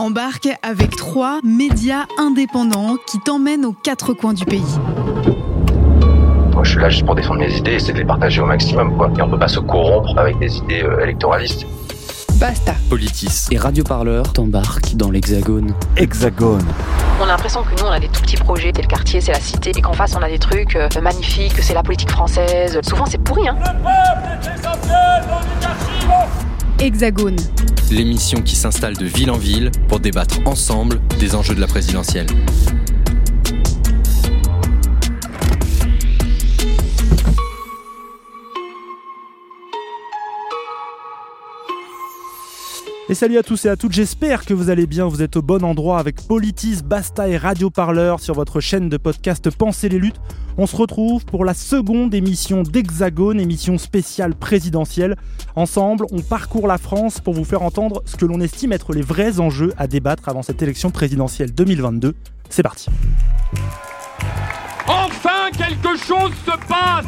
Embarque avec trois médias indépendants qui t'emmènent aux quatre coins du pays. Moi, je suis là juste pour défendre mes idées et c'est de les partager au maximum. Quoi. Et on peut pas se corrompre avec des idées euh, électoralistes. Basta. Politis et Radio Parleur t'embarquent dans l'Hexagone. Hexagone. On a l'impression que nous, on a des tout petits projets, c'est le quartier, c'est la cité, et qu'en face, on a des trucs euh, magnifiques, que c'est la politique française. Souvent, c'est pourri, hein. Hexagone. L'émission qui s'installe de ville en ville pour débattre ensemble des enjeux de la présidentielle. Et salut à tous et à toutes, j'espère que vous allez bien, vous êtes au bon endroit avec Politis, Basta et Radio Parleur sur votre chaîne de podcast Pensez les luttes. On se retrouve pour la seconde émission d'Hexagone, émission spéciale présidentielle. Ensemble, on parcourt la France pour vous faire entendre ce que l'on estime être les vrais enjeux à débattre avant cette élection présidentielle 2022. C'est parti. Enfin, quelque chose se passe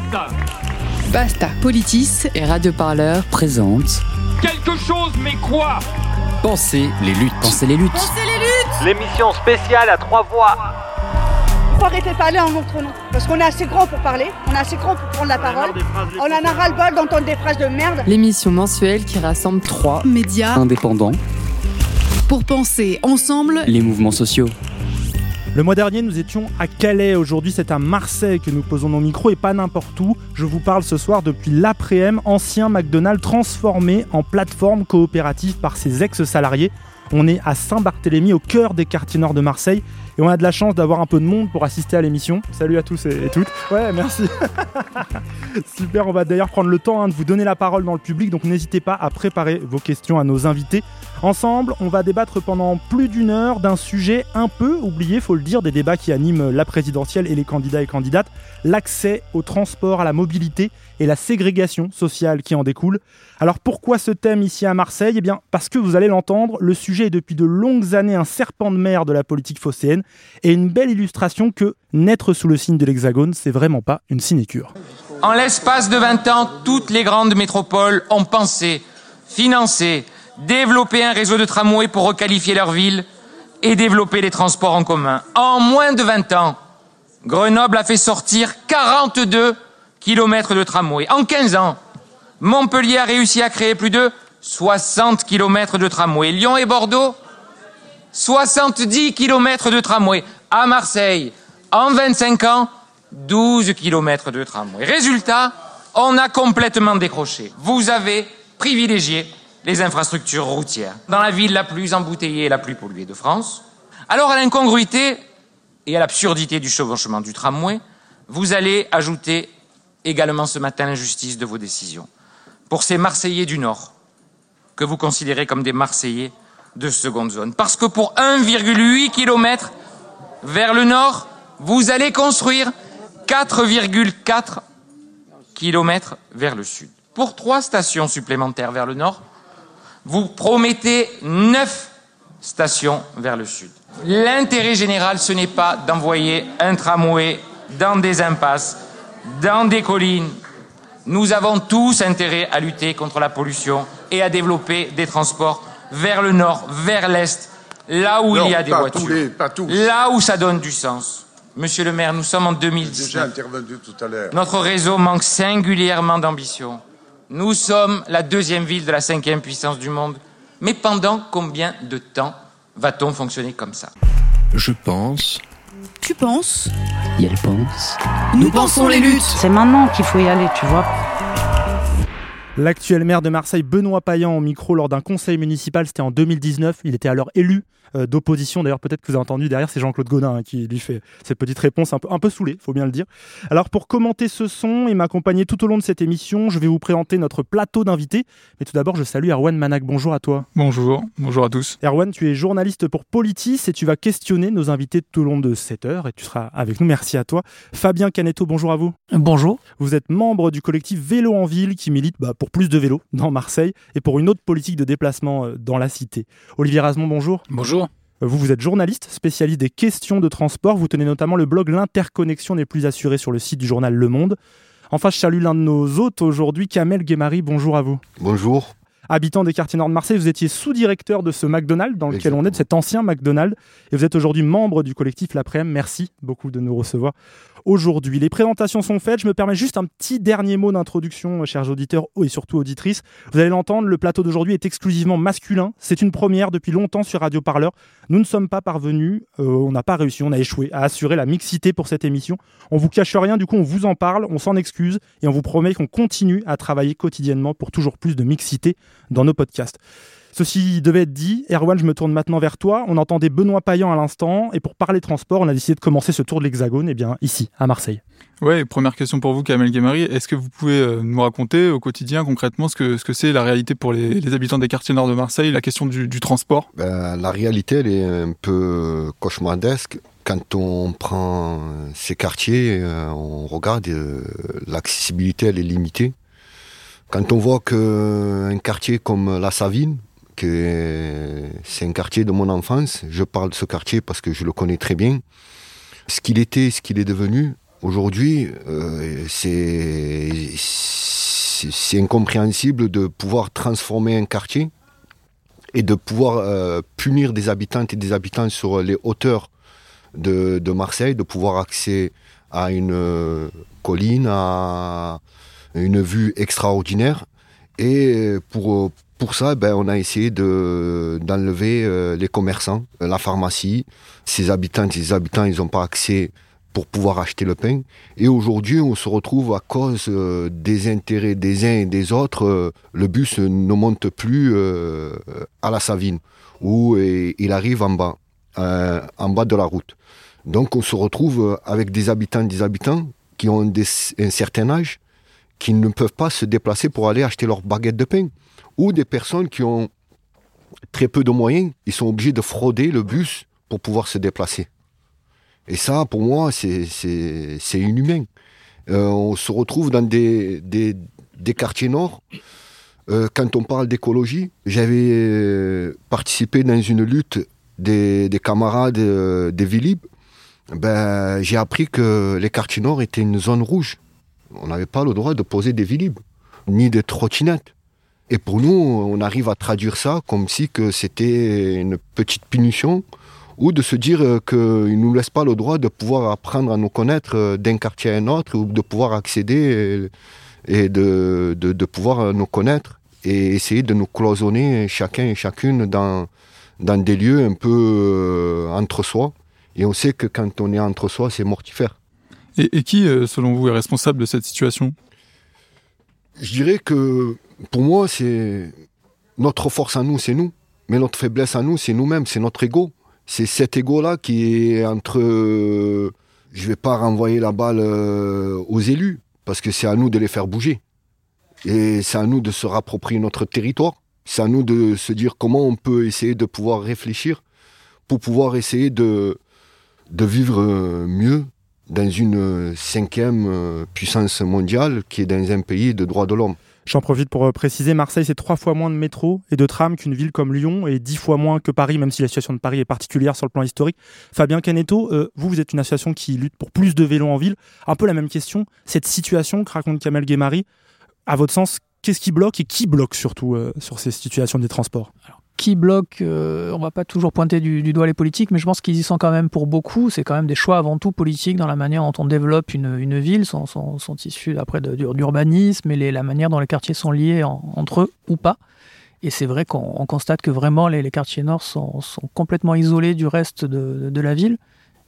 Basta. Politis Et Radio Parleur présente Quelque chose, mais quoi? Pensez les luttes. Pensez les luttes. L'émission spéciale à trois voix. faut arrêter de parler en notre nom. Parce qu'on est assez grand pour parler, on est assez grand pour prendre la parole. On en a ras-le-bol d'entendre des phrases de merde. L'émission mensuelle qui rassemble trois médias Indépendants, pour penser ensemble les mouvements sociaux. Le mois dernier, nous étions à Calais. Aujourd'hui, c'est à Marseille que nous posons nos micros et pas n'importe où. Je vous parle ce soir depuis l'après-m, ancien McDonald's transformé en plateforme coopérative par ses ex-salariés. On est à Saint-Barthélemy, au cœur des quartiers nord de Marseille. Et on a de la chance d'avoir un peu de monde pour assister à l'émission. Salut à tous et, toutes. Ouais, merci. Super, on va d'ailleurs prendre le temps hein, de vous donner la parole dans le public, donc n'hésitez pas à préparer vos questions à nos invités. Ensemble, on va débattre pendant plus d'une heure d'un sujet un peu oublié, faut le dire, des débats qui animent la présidentielle et les candidats et candidates, l'accès au transport, à la mobilité et la ségrégation sociale qui en découle. Alors pourquoi ce thème ici à Marseille? Eh bien parce que vous allez l'entendre, le sujet est depuis de longues années un serpent de mer de la politique phocéenne et une belle illustration que naître sous le signe de l'hexagone, c'est vraiment pas une sinécure. En l'espace de 20 ans, toutes les grandes métropoles ont pensé, financé, développé un réseau de tramways pour requalifier leur ville et développer les transports en commun. En moins de 20 ans, Grenoble a fait sortir 42 kilomètres de tramway. En 15 ans, Montpellier a réussi à créer plus de 60 kilomètres de tramway. Lyon et Bordeaux, 70 kilomètres de tramway. À Marseille, en 25 ans, 12 kilomètres de tramway. Résultat, on a complètement décroché. Vous avez privilégié les infrastructures routières dans la ville la plus embouteillée et la plus polluée de France. Alors à l'incongruité et à l'absurdité du chevauchement du tramway, vous allez ajouter également ce matin l'injustice de vos décisions. Pour ces Marseillais du Nord, que vous considérez comme des Marseillais de seconde zone. Parce que pour 1,8 km vers le nord, vous allez construire 4,4 km vers le sud. Pour trois stations supplémentaires vers le nord, vous promettez 9 stations vers le sud. L'intérêt général, ce n'est pas d'envoyer un tramway dans des impasses, dans des collines. Nous avons tous intérêt à lutter contre la pollution et à développer des transports vers le nord, vers l'est, là où Non, il y a des pas voitures, tous les- tous. là où ça donne du sens. Monsieur le maire, nous sommes en déjà 2019. intervenu tout à l'heure. Notre réseau manque singulièrement d'ambition. Nous sommes la deuxième ville de la cinquième puissance du monde. Mais pendant combien de temps va-t-on fonctionner comme ça? Je pense. Tu penses? Et elle pense. Nous pensons les luttes C'est maintenant qu'il faut y aller, tu vois. L'actuel maire de Marseille, Benoît Payan, au micro lors d'un conseil municipal, c'était en 2019. Il était alors élu d'opposition. D'ailleurs, peut-être que vous avez entendu derrière, c'est Jean-Claude Godin hein, qui lui fait cette petite réponse un peu, un peu saoulée, faut bien le dire. Alors, pour commenter ce son et m'accompagner tout au long de cette émission, je vais vous présenter notre plateau d'invités. Mais tout d'abord, je salue Erwan Manac. Bonjour à toi. Bonjour, bonjour à tous. Erwan, tu es journaliste pour Politis et tu vas questionner nos invités tout au long de cette heure et tu seras avec nous. Merci à toi. Fabien Canetto, bonjour à vous. Bonjour. Vous êtes membre du collectif Vélo en Ville qui milite bah, pour plus de vélos dans Marseille et pour une autre politique de déplacement euh, dans la cité. Olivier Rasmont, bonjour. Bonjour. Vous, vous êtes journaliste, spécialiste des questions de transport. Vous tenez notamment le blog L'interconnexion n'est plus assurée sur le site du journal Le Monde. Enfin, je salue l'un de nos hôtes aujourd'hui, Kamel Guémari. Bonjour à vous. Bonjour. Habitant des quartiers nord de Marseille, vous étiez sous-directeur de ce McDonald's dans lequel on est, de cet ancien McDonald's, et vous êtes aujourd'hui membre du collectif L'Après-m. Merci beaucoup de nous recevoir aujourd'hui. Les présentations sont faites. Je me permets juste un petit dernier mot d'introduction, chers auditeurs et surtout auditrices. Vous allez l'entendre, le plateau d'aujourd'hui est exclusivement masculin. C'est une première depuis longtemps sur Radio Parleur. Nous ne sommes pas parvenus, euh, on n'a pas réussi, on a échoué à assurer la mixité pour cette émission. On vous cache rien, du coup on vous en parle, on s'en excuse et on vous promet qu'on continue à travailler quotidiennement pour toujours plus de mixité dans nos podcasts. Ceci devait être dit. Erwan, je me tourne maintenant vers toi. On entendait Benoît Payan à l'instant. Et pour parler transport, on a décidé de commencer ce tour de l'Hexagone, eh bien, ici, à Marseille. Ouais, première question pour vous, Kamel Guémari. Est-ce que vous pouvez euh, nous raconter au quotidien, concrètement, ce que ce que c'est la réalité pour les, habitants des quartiers nord de Marseille, la question du, transport? Ben, La réalité, elle est un peu cauchemardesque. Quand on prend ces quartiers, euh, on regarde, euh, l'accessibilité, elle est limitée. Quand on voit qu'un quartier comme la Savine, que c'est un quartier de mon enfance. Je parle de ce quartier parce que je le connais très bien. Ce qu'il était, ce qu'il est devenu, aujourd'hui, euh, c'est incompréhensible de pouvoir transformer un quartier et de pouvoir euh, punir des habitantes et des habitants sur les hauteurs de, Marseille, de pouvoir accéder à une euh, colline, à une vue extraordinaire. Et pour, pour ça, ben, on a essayé de, d'enlever euh, les commerçants, euh, la pharmacie. Ces habitants, ces habitants, ils n'ont pas accès pour pouvoir acheter le pain. Et aujourd'hui, on se retrouve à cause euh, des intérêts des uns et des autres, le bus ne monte plus à la Savine, où il arrive en bas, en bas de la route. Donc on se retrouve avec des habitants, des habitants qui ont un certain âge, qui ne peuvent pas se déplacer pour aller acheter leur baguette de pain ou des personnes qui ont très peu de moyens, ils sont obligés de frauder le bus pour pouvoir se déplacer. Et ça, pour moi, c'est inhumain. Euh, on se retrouve dans des, des, quartiers nord. Euh, quand on parle d'écologie, j'avais euh, participé dans une lutte des, des camarades des Villib. Ben, j'ai appris que les quartiers nord étaient une zone rouge. On n'avait pas le droit de poser des Villib, ni des trottinettes. Et pour nous, on arrive à traduire ça comme si que c'était une petite punition ou de se dire qu'ils ne nous laissent pas le droit de pouvoir apprendre à nous connaître euh, d'un quartier à un autre ou de pouvoir accéder et de, de, pouvoir nous connaître et essayer de nous cloisonner chacun et chacune dans, dans des lieux un peu euh, entre soi. Et on sait que quand on est entre soi, c'est mortifère. Et, qui, euh, selon vous, est responsable de cette situation? Je dirais que pour moi, c'est notre force à nous, c'est nous. Mais notre faiblesse à nous, c'est nous-mêmes, c'est notre ego. C'est cet ego-là qui est entre. Je je vais pas renvoyer la balle euh, aux élus, parce que c'est à nous de les faire bouger. Et c'est à nous de se rapproprier notre territoire. C'est à nous de se dire comment on peut essayer de pouvoir réfléchir pour pouvoir essayer de, de vivre euh, mieux dans une cinquième euh, puissance mondiale qui est dans un pays de droits de l'homme. J'en profite pour euh, préciser, Marseille, c'est trois fois moins de métro et de tram qu'une ville comme Lyon et dix fois moins que Paris, même si la situation de Paris est particulière sur le plan historique. Fabien Canetto, euh, vous, vous êtes une association qui lutte pour plus de vélos en ville. Un peu la même question. Cette situation que raconte Kamel Guémari, à votre sens, qu'est-ce qui bloque et qui bloque surtout euh, sur ces situations des transports? Qui bloque, euh, on va pas toujours pointer du, doigt les politiques, mais je pense qu'ils y sont quand même pour beaucoup. C'est quand même des choix avant tout politiques dans la manière dont on développe une, ville, sont, issus après d'urbanisme et la manière dont les quartiers sont liés entre eux ou pas. Et c'est vrai qu'on constate que vraiment les, quartiers nord sont, complètement isolés du reste de la ville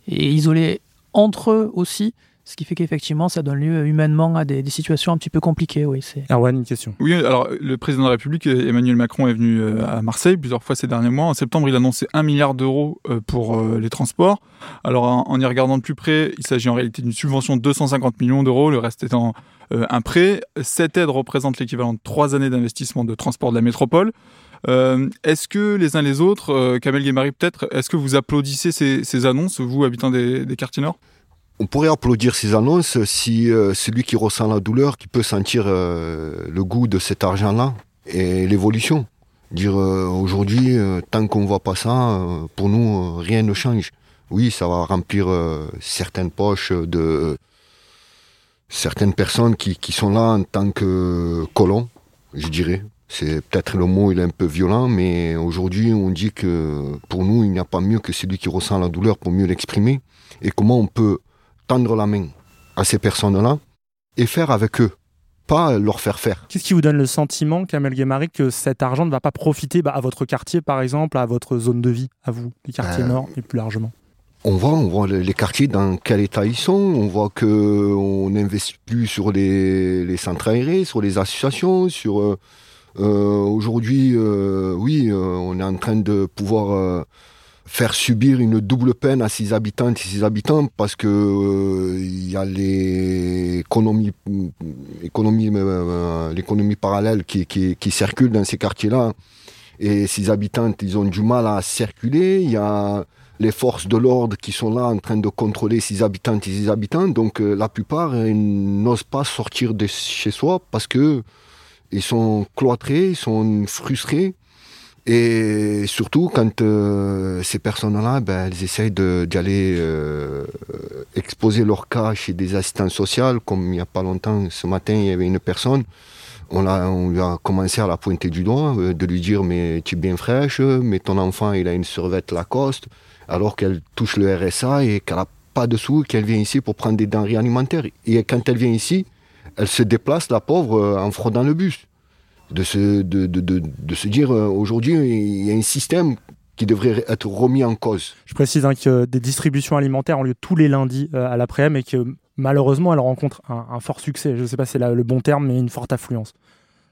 et isolés entre eux aussi ce qui fait qu'effectivement, ça donne lieu humainement à des, situations un petit peu compliquées. Oui, c'est... Erwan, une question. Oui, alors le président de la République, Emmanuel Macron, est venu euh, à Marseille plusieurs fois ces derniers mois. En septembre, il a annoncé un milliard d'euros euh, pour euh, les transports. Alors en, y regardant de plus près, il s'agit en réalité d'une subvention de 250 millions d'euros, le reste étant un prêt. Cette aide représente l'équivalent de trois années d'investissement de transport de la métropole. est-ce que les uns les autres, Kamel Guémari peut-être, est-ce que vous applaudissez ces, annonces, vous, habitants des, des quartiers nord? On pourrait applaudir ces annonces si euh, celui qui ressent la douleur, qui peut sentir euh, le goût de cet argent-là et l'évolution. Dire euh, aujourd'hui, tant qu'on ne voit pas ça, pour nous, rien ne change. Oui, ça va remplir certaines poches de certaines personnes qui, qui, sont là en tant que colons, je dirais. C'est peut-être le mot, il est un peu violent, mais aujourd'hui, on dit que pour nous, il n'y a pas mieux que celui qui ressent la douleur pour mieux l'exprimer. Et comment on peut tendre la main à ces personnes-là et faire avec eux, pas leur faire faire. Qu'est-ce qui vous donne le sentiment, Kamel Guémari, que cet argent ne va pas profiter bah, à votre quartier, par exemple, à votre zone de vie, à vous, les quartiers Euh, nord et plus largement? On voit, on voit les quartiers dans quel état ils sont. On voit que on n'investit plus sur les, les centres aérés, sur les associations, sur euh, euh, aujourd'hui, euh, oui, on est en train de pouvoir faire subir une double peine à ses habitantes et ses habitants parce que euh, il y a l'économie, économie, euh, l'économie parallèle qui, circule dans ces quartiers-là et ces habitantes, ils ont du mal à circuler. Il y a les forces de l'ordre qui sont là en train de contrôler ces habitantes et ces habitants. Donc euh, la plupart n'osent pas sortir de chez soi parce que ils sont cloîtrés, ils sont frustrés. Et surtout quand euh, ces personnes-là, ben, elles essayent de- d'y aller euh, exposer leur cas chez des assistants sociaux, comme il n'y a pas longtemps, ce matin, il y avait une personne, on, l'a- on lui a commencé à la pointer du doigt, euh, de lui dire mais tu es bien fraîche, mais ton enfant il a une survette Lacoste, alors qu'elle touche le RSA et qu'elle n'a pas de sous, qu'elle vient ici pour prendre des denrées alimentaires. Et quand elle vient ici, elle se déplace, la pauvre, euh, en fraudant le bus. De se, de, de, de, de se dire euh, aujourd'hui il y a un système qui devrait être remis en cause. Je précise hein, que des distributions alimentaires ont lieu tous les lundis euh, à l'après-midi et que malheureusement, elles rencontrent un, un fort succès. Je ne sais pas si c'est le bon terme, mais une forte affluence.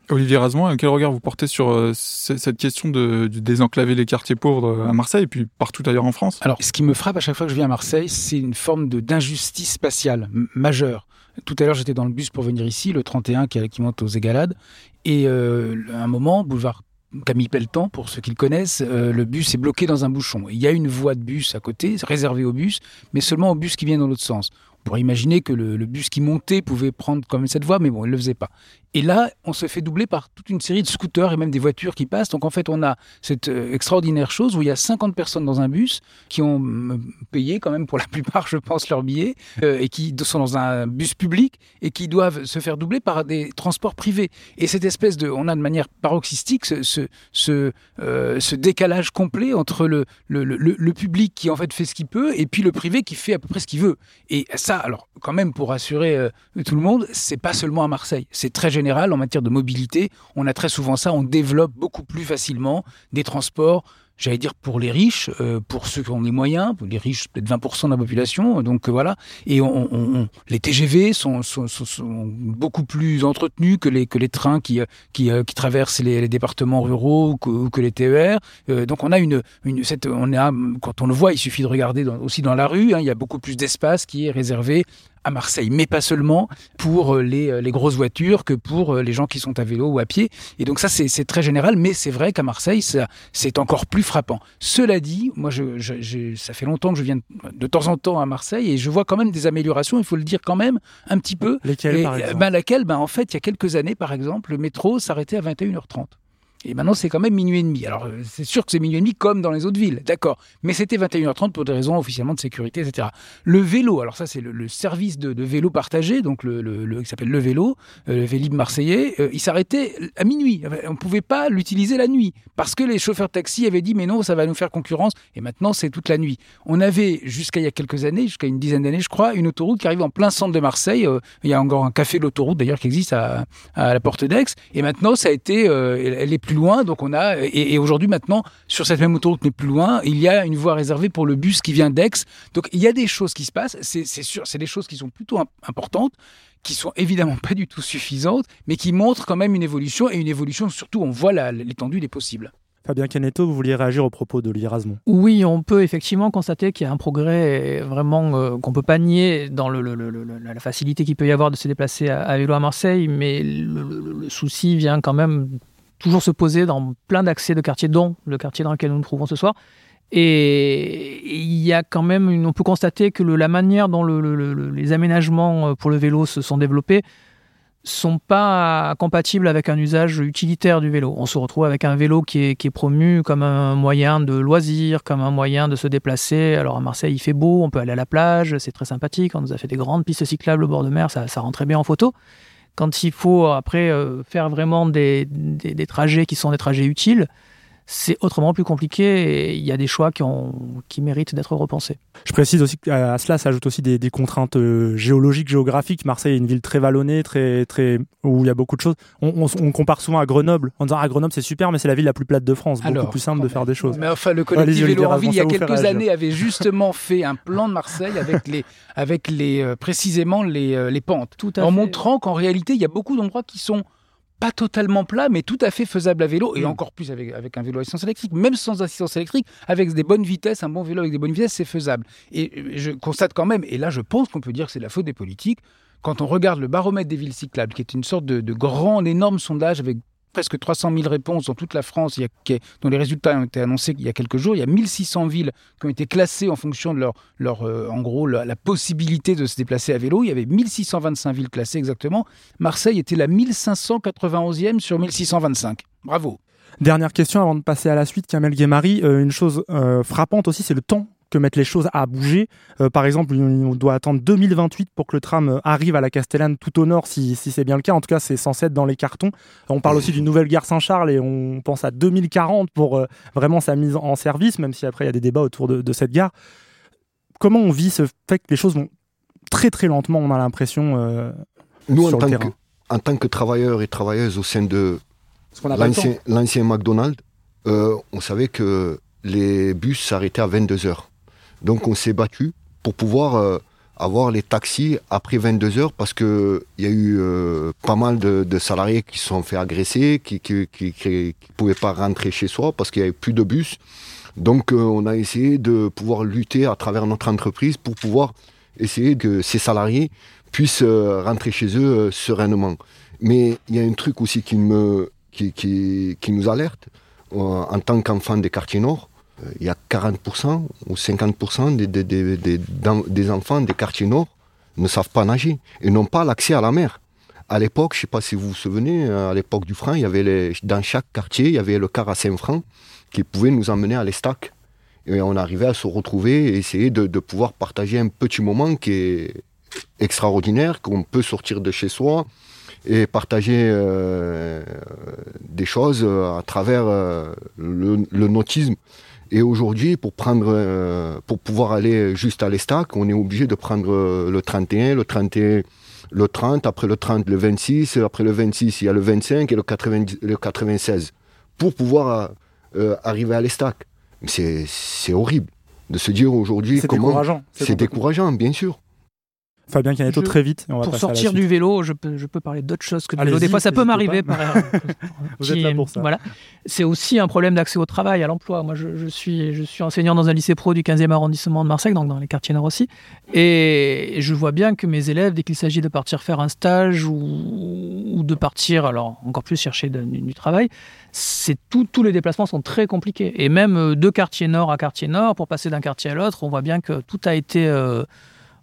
Olivier Razement, quel regard vous portez sur euh, cette question de, de désenclaver les quartiers pauvres euh, à Marseille et puis partout ailleurs en France? Alors, ce qui me frappe à chaque fois que je viens à Marseille, c'est une forme de d'injustice spatiale majeure. Tout à l'heure, j'étais dans le bus pour venir ici, le 31 qui, monte aux Égalades, et euh, à un moment, boulevard Camille Pelletan, pour ceux qui le connaissent, euh, le bus est bloqué dans un bouchon. Il y a une voie de bus à côté, réservée au bus, mais seulement au bus qui vient dans l'autre sens. On pourrait imaginer que le, le bus qui montait pouvait prendre quand même cette voie, mais bon, il ne le faisait pas. Et là, on se fait doubler par toute une série de scooters et même des voitures qui passent. Donc en fait, on a cette euh, extraordinaire chose où il y a 50 personnes dans un bus qui ont euh, payé quand même pour la plupart, je pense, leur billet euh, et qui sont dans un bus public et qui doivent se faire doubler par des transports privés. Et cette espèce de, on a de manière paroxystique ce, décalage complet entre le, public qui en fait fait ce qu'il peut et puis le privé qui fait à peu près ce qu'il veut. Et ça, alors quand même pour rassurer tout le monde, c'est pas seulement à Marseille, c'est très général en matière de mobilité. On a très souvent ça, on développe beaucoup plus facilement des transports j'allais dire pour les riches, euh, pour ceux qui ont les moyens, pour les riches, peut-être 20% de la population, donc euh, voilà. Et les TGV sont, beaucoup plus entretenus que les, trains qui, euh, traversent les, départements ruraux ou que, les TER. Donc on a une, cette, on a, quand on le voit, il suffit de regarder aussi dans la rue, hein, il y a beaucoup plus d'espace qui est réservé à Marseille, mais pas seulement pour les, les, grosses voitures que pour les gens qui sont à vélo ou à pied. Et donc ça, c'est très général, mais c'est vrai qu'à Marseille, c'est encore plus frappant. Cela dit, moi, je, je, je, ça fait longtemps que je viens de temps en temps à Marseille et je vois quand même des améliorations, il faut le dire quand même, un petit peu. Lesquelles, et, par exemple? ben, Laquelle, ben, en fait, il y a quelques années, par exemple, le métro s'arrêtait à 21h30. Et maintenant, c'est quand même minuit et demi. Alors, c'est sûr que c'est minuit et demi comme dans les autres villes, d'accord. Mais c'était 21h30 pour des raisons officiellement de sécurité, etc. Le vélo, alors ça, c'est le, service de, vélo partagé, donc le, le, le qui s'appelle le vélo, euh, le Vélib marseillais, euh, il s'arrêtait à minuit. On ne pouvait pas l'utiliser la nuit parce que les chauffeurs de taxi avaient dit, mais non, ça va nous faire concurrence. Et maintenant, c'est toute la nuit. On avait, jusqu'à il y a quelques années, jusqu'à une dizaine d'années, je crois, une autoroute qui arrive en plein centre de Marseille. Euh, il y a encore un café de l'autoroute, d'ailleurs, qui existe à, à la Porte d'Aix. Et maintenant, ça a été, euh, elle est plus loin, donc on a et, et aujourd'hui maintenant sur cette même autoroute mais plus loin, il y a une voie réservée pour le bus qui vient d'Aix. Donc il y a des choses qui se passent, c'est sûr, c'est des choses qui sont plutôt importantes qui sont évidemment pas du tout suffisantes, mais qui montrent quand même une évolution et une évolution surtout on voit l'étendue des possibles. Fabien Canetto, vous vouliez réagir au propos d'Olivier Rasmont Oui, on peut effectivement constater qu'il y a un progrès vraiment euh, qu'on ne peut pas nier dans le, le, le, la facilité qu'il peut y avoir de se déplacer à, à vélo à Marseille, mais le, souci vient quand même toujours se poser dans plein d'accès de quartiers, dont le quartier dans lequel nous nous trouvons ce soir. Et il y a quand même, une, on peut constater que la manière dont le, le, les aménagements pour le vélo se sont développés sont pas compatibles avec un usage utilitaire du vélo. On se retrouve avec un vélo qui est, promu comme un moyen de loisir, comme un moyen de se déplacer. Alors à Marseille, il fait beau, on peut aller à la plage, c'est très sympathique. On nous a fait des grandes pistes cyclables au bord de mer, ça, ça très bien en photo. Quand il faut après euh, faire vraiment des, des trajets qui sont des trajets utiles, c'est autrement plus compliqué et il y a des choix qui, ont, qui méritent d'être repensés. Je précise aussi qu'à cela s'ajoutent aussi des, des contraintes euh, géologiques, géographiques. Marseille est une ville très vallonnée, très, très, où il y a beaucoup de choses. On, on, on compare souvent à Grenoble en disant ah, Grenoble c'est super, mais c'est la ville la plus plate de France, beaucoup Alors, plus simple de faire des choses. Mais enfin, le collectif Vélo en ville, il y a quelques années, avait justement fait un plan de Marseille avec les, avec les, euh, précisément les, euh, les pentes, Tout à en fait. montrant qu'en réalité, il y a beaucoup d'endroits qui sont pas totalement plats, mais tout à fait faisables à vélo, Mm. et encore plus avec, avec un vélo à assistance électrique, même sans assistance électrique, avec des bonnes vitesses, un bon vélo avec des bonnes vitesses, c'est faisable. Et je constate quand même, et là je pense qu'on peut dire que c'est la faute des politiques, quand on regarde le baromètre des villes cyclables, qui est une sorte de, de grand, énorme sondage avec presque 300 000 réponses dans toute la France, dont les résultats ont été annoncés il y a quelques jours. Il y a 1600 villes qui ont été classées en fonction de leur, leur euh, en gros, la, la possibilité de se déplacer à vélo. Il y avait 1625 villes classées exactement. Marseille était la 1591e sur 1625. Bravo. Dernière question avant de passer à la suite, Kamel Guémari. Euh, une chose euh, frappante aussi, c'est le temps que mettent les choses à bouger. Euh, par exemple, on doit attendre 2028 pour que le tram euh, arrive à la Castellane tout au nord, si, si c'est bien le cas. En tout cas, c'est censé être dans les cartons. On parle aussi d'une nouvelle gare Saint-Charles et on pense à 2040 pour euh, vraiment sa mise en service, même si après il y a des débats autour de, de cette gare. Comment on vit ce fait que les choses vont très très lentement, on a l'impression, euh, Nous, en sur le tant, que, en tant que travailleurs et travailleuses au sein de l'ancien McDonald's, euh, on savait que les bus s'arrêtaient à 22 heures. Donc on s'est battu pour pouvoir euh, avoir les taxis après 22 heures parce que il y a eu euh, pas mal de, salariés qui se sont fait agresser, qui qui, pouvaient pas rentrer chez soi parce qu'il y avait plus de bus. Donc euh, on a essayé de pouvoir lutter à travers notre entreprise pour pouvoir essayer que ces salariés puissent rentrer chez eux sereinement. Mais il y a un truc aussi qui nous alerte en tant qu'enfant des quartiers nord. Euh, Il y a 40% ou 50% des, des, des, des, enfants des quartiers nord ne savent pas nager et n'ont pas l'accès à la mer. À l'époque, je ne sais pas si vous vous souvenez, euh, à l'époque du franc, il y avait les, dans chaque quartier, il y avait le car à Saint-Franc qui pouvait nous emmener à l'Estac. Et on arrivait à se retrouver et essayer de, de pouvoir partager un petit moment qui est extraordinaire, qu'on peut sortir de chez soi et partager euh, des choses à travers le, le nautisme. Et aujourd'hui, pour prendre, euh, pour pouvoir aller juste à l'Estac, on est obligé de prendre euh, le 31, le 31, le 30, après le 30, le 26, après le 26, il y a le 25 et le, 90 le 96, pour pouvoir euh, arriver à l'Estac. C'est c'est horrible de se dire aujourd'hui C'est comment... décourageant. C'est C'est complètement- décourageant, bien sûr. Fabien Caneto, Je- très vite. et on va pour sortir du vélo, je peux, je peux parler d'autre chose que du vélo. Des fois, ça peut m'arriver par. Vous êtes là pour ça. Voilà. C'est aussi un problème d'accès au travail, à l'emploi. Moi, je, je suis, je suis enseignant dans un lycée pro du 15e arrondissement de Marseille, donc dans les quartiers nord aussi. Et je vois bien que mes élèves, dès qu'il s'agit de partir faire un stage ou, ou de partir, alors encore plus chercher de- du, du travail, c'est tout, tous les déplacements sont très compliqués. Et même euh, de quartier nord à quartier nord, pour passer d'un quartier à l'autre, on voit bien que tout a été euh,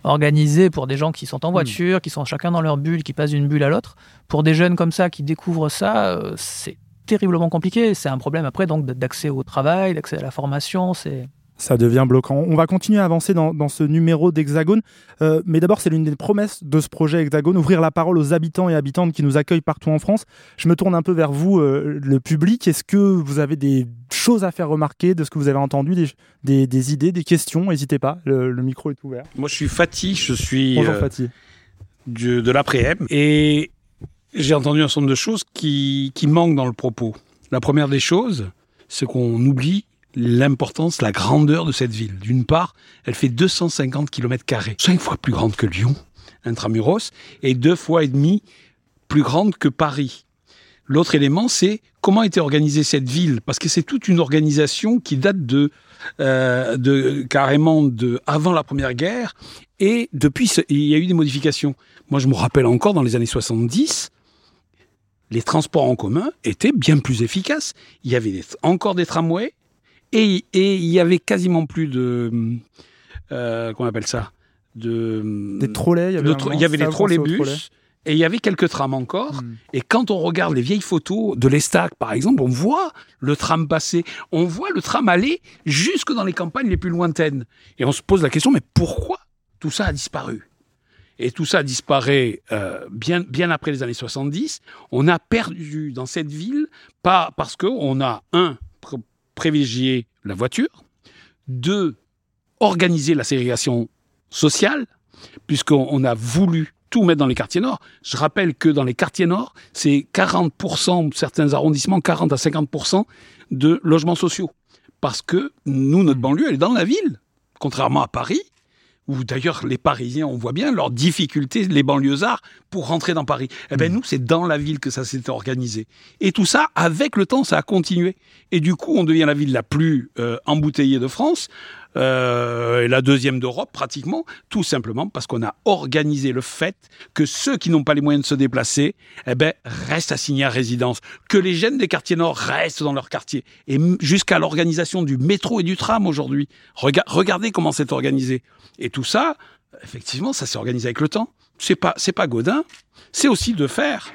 organisé pour des gens qui sont en voiture, qui sont chacun dans leur bulle, qui passent d'une bulle à l'autre. Pour des jeunes comme ça qui découvrent ça, euh, c'est terriblement compliqué. C'est un problème après donc d'accès au travail, d'accès à la formation. C'est Ça devient bloquant. On va continuer à avancer dans, dans ce numéro d'Hexagone. Euh, mais d'abord, c'est l'une des promesses de ce projet Hexagone, ouvrir la parole aux habitants et habitantes qui nous accueillent partout en France. Je me tourne un peu vers vous, euh, le public. Est-ce que vous avez des choses à faire remarquer de ce que vous avez entendu, des, des- des idées, des questions? N'hésitez pas, le, le micro est ouvert. Moi, je suis Fatih, je suis Bonjour euh, Fatih. du- de l'après-m et j'ai entendu un certain nombre de choses qui, qui manquent dans le propos. La première des choses, c'est qu'on oublie l'importance, la grandeur de cette ville. D'une part, elle fait 250 km cinq fois plus grande que Lyon, intramuros, et deux fois et demi plus grande que Paris. L'autre élément, c'est comment était organisée cette ville, parce que c'est toute une organisation qui date de, euh, de carrément de avant la Première Guerre, et depuis, il y a eu des modifications. Moi, je me rappelle encore dans les années 70, les transports en commun étaient bien plus efficaces. Il y avait encore des tramways, et, il y avait quasiment plus de, euh, comment on appelle ça, de Des trolleys, il y avait de un tro- moment, il y avait ça, les vous pensez aux trolleybus. trolleys Et il y avait quelques trams encore. Et quand on regarde les vieilles photos de l'Estac, par exemple, on voit le tram passer. On voit le tram aller jusque dans les campagnes les plus lointaines. Et on se pose la question, mais pourquoi tout ça a disparu? Et tout ça disparaît euh, bien, bien après les années 70, on a perdu dans cette ville, pas parce qu'on a, un, privilégié la voiture, deux, organiser la ségrégation sociale, puisqu'on a voulu tout mettre dans les quartiers nord. Je rappelle que dans les quartiers nord, c'est 40%, certains arrondissements, 40 à 50% de logements sociaux. Parce que nous, notre banlieue, elle est dans la ville. Contrairement à Paris, où d'ailleurs les Parisiens, on voit bien leurs difficultés, les banlieusards, pour rentrer dans Paris. Eh bien, nous, c'est dans la ville que ça s'est organisé. Et tout ça, avec le temps, ça a continué. Et du coup, on devient la ville la plus euh, embouteillée de France, euh, et la deuxième d'Europe pratiquement, tout simplement parce qu'on a organisé le fait que ceux qui n'ont pas les moyens de se déplacer, eh ben, restent assignés à résidence, que les jeunes des quartiers nord restent dans leur quartier, et jusqu'à l'organisation du métro et du tram aujourd'hui. regardez comment c'est organisé. Et tout ça, effectivement, ça s'est organisé avec le temps. C'est pas, c'est pas Godin, c'est aussi de faire.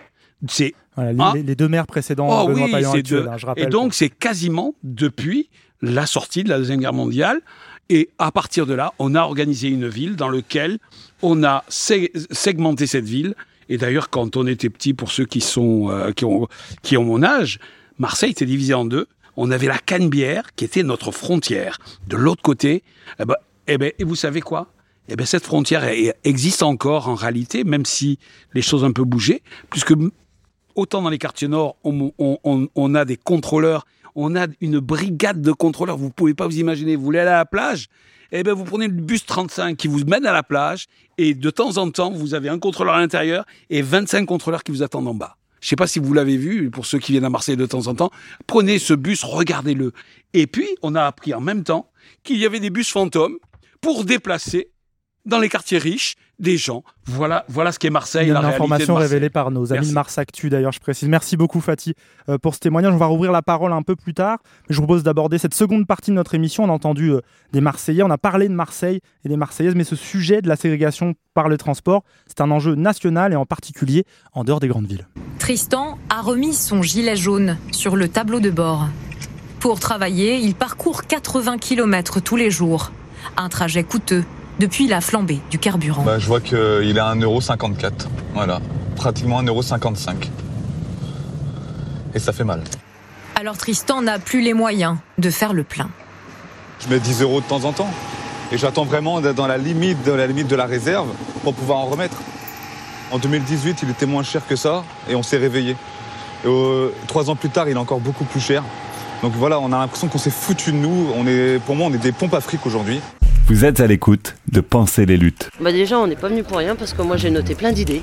C'est les, deux maires précédents, oh oui, hein, je rappelle. Et donc, c'est quasiment depuis la sortie de la Deuxième Guerre mondiale. Et à partir de là, on a organisé une ville dans laquelle on a segmenté cette ville. Et d'ailleurs, quand on était petit, pour ceux qui, sont, euh, qui, ont, qui ont mon âge, Marseille était divisé en deux. On avait la Canebière, qui était notre frontière. De l'autre côté, eh ben, eh ben, et vous savez quoi? Eh ben, cette frontière existe encore en réalité, même si les choses ont un peu bougé, puisque autant dans les quartiers nord, on, on, on a des contrôleurs on a une brigade de contrôleurs. Vous pouvez pas vous imaginer. Vous voulez aller à la plage? Eh bien, vous prenez le bus 35 qui vous mène à la plage et de temps en temps, vous avez un contrôleur à l'intérieur et 25 contrôleurs qui vous attendent en bas. Je sais pas si vous l'avez vu, pour ceux qui viennent à Marseille de temps en temps, prenez ce bus, regardez-le. Et puis, on a appris en même temps qu'il y avait des bus fantômes pour déplacer dans les quartiers riches des gens. Voilà, voilà ce qu'est Marseille. Une information révélée par nos amis de Mars Actu, d'ailleurs, je précise. Merci beaucoup, Fatih, euh, pour ce témoignage. On va rouvrir la parole un peu plus tard. je vous propose d'aborder cette seconde partie de notre émission. On a entendu euh, des Marseillais, on a parlé de Marseille et des Marseillaises, mais ce sujet de la ségrégation par le transport, c'est un enjeu national et en particulier en dehors des grandes villes. Tristan a remis son gilet jaune sur le tableau de bord. Pour travailler, il parcourt 80 km tous les jours. Un trajet coûteux depuis la flambée du carburant. Bah, je vois qu'il est à 1,54€. Voilà, pratiquement 1,55€. Et ça fait mal. Alors Tristan n'a plus les moyens de faire le plein. Je mets 10 euros de temps en temps. Et j'attends vraiment d'être dans la limite de la limite de la réserve pour pouvoir en remettre. En 2018, il était moins cher que ça et on s'est réveillé. Et euh, trois ans plus tard, il est encore beaucoup plus cher. Donc voilà, on a l'impression qu'on s'est foutu de nous. On est, pour moi, on est des pompes à fric aujourd'hui. Vous êtes à l'écoute de Penser les luttes. Bah déjà, on n'est pas venu pour rien parce que moi j'ai noté plein d'idées.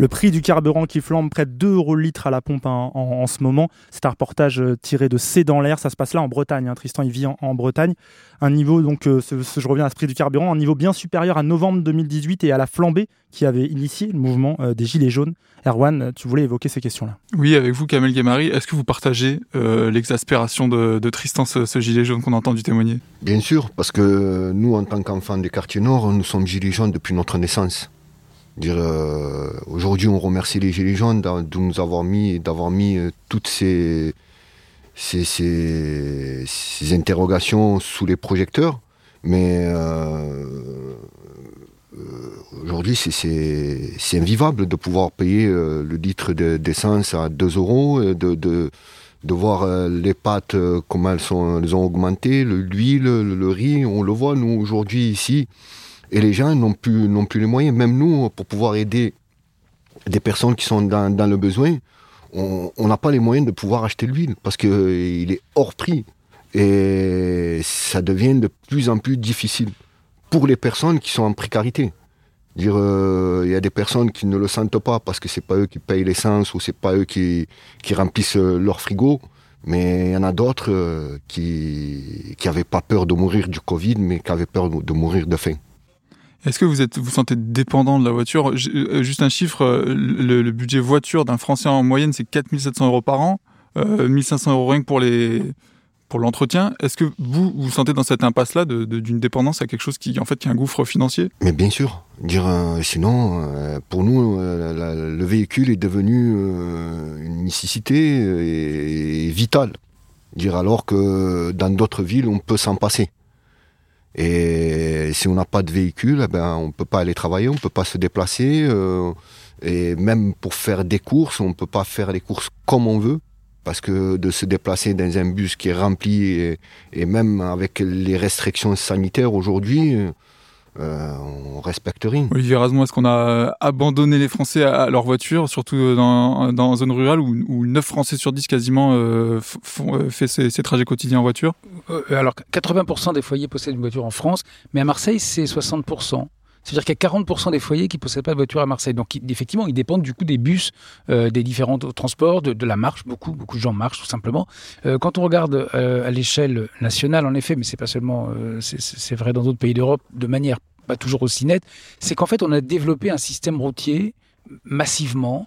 Le prix du carburant qui flambe près de 2 euros le litre à la pompe hein, en, ce moment. C'est un reportage euh, tiré de C'est dans l'air. Ça se passe là en Bretagne. Hein. Tristan, il vit en, Bretagne. Un niveau, donc, euh, je reviens à ce prix du carburant, un niveau bien supérieur à novembre 2018 et à la flambée qui avait initié le mouvement euh, des Gilets jaunes. Erwan, tu voulais évoquer ces questions-là. Oui, avec vous, Kamel Gamari, est-ce que vous partagez l'exaspération de, Tristan, ce, ce, gilet jaune qu'on a entendu témoigner? Bien sûr, parce que nous, en tant qu'enfants des quartiers nord, nous sommes gilets jaunes depuis notre naissance. Euh, aujourd'hui, on remercie les Gilets jaunes d'avoir mis euh, toutes ces, interrogations sous les projecteurs. Mais euh, aujourd'hui, c'est invivable de pouvoir payer le litre d'essence à 2 euros, de voir les pâtes, comment elles, sont, elles ont augmenté, l'huile, le, riz, on le voit, nous, aujourd'hui, ici. Et les gens n'ont plus, n'ont plus les moyens. Même nous, pour pouvoir aider des personnes qui sont dans, le besoin, on n'a pas les moyens de pouvoir acheter l'huile parce qu'il euh, est hors prix. Et ça devient de plus en plus difficile pour les personnes qui sont en précarité. Euh, il y a des personnes qui ne le sentent pas parce que c'est pas eux qui payent l'essence ou c'est pas eux qui, qui remplissent leur frigo. Mais il y en a d'autres qui n'avaient pas peur de mourir du Covid, mais qui avaient peur de mourir de faim. Est-ce que vous êtes, vous sentez dépendant de la voiture? Euh, Juste un chiffre, euh, le, budget voiture d'un Français en moyenne, c'est 4700 euros par an, euh, 1500 euros rien que pour les pour l'entretien. Est-ce que vous vous sentez dans cette impasse-là d'une dépendance à quelque chose qui en fait est un gouffre financier? Mais bien sûr. Dire euh, sinon, pour nous, le véhicule est devenu une nécessité et, vitale. Dire alors que dans d'autres villes, on peut s'en passer. Et si on n'a pas de véhicule, eh ben, on ne peut pas aller travailler, on ne peut pas se déplacer. euh, et même pour faire des courses, on ne peut pas faire les courses comme on veut. Parce que de se déplacer dans un bus qui est rempli, et, et même avec les restrictions sanitaires aujourd'hui, euh, on respecte rien. Olivier Rasmont, est-ce qu'on a abandonné les Français à, leur voiture, surtout dans, dans zone rurale où, où 9 Français sur 10 quasiment euh, font, euh, fait ces, ces trajets quotidiens en voiture? Euh, alors, 80% des foyers possèdent une voiture en France, mais à Marseille, c'est 60%. C'est-à-dire qu'il y a 40% des foyers qui ne possèdent pas de voiture à Marseille. Donc, effectivement, ils dépendent du coup des bus, euh, des différents transports, de, la marche. Beaucoup, beaucoup de gens marchent tout simplement. Euh, quand on regarde euh, à l'échelle nationale, en effet, mais c'est pas seulement, c'est vrai dans d'autres pays d'Europe, de manière pas toujours aussi nette, c'est qu'en fait, on a développé un système routier massivement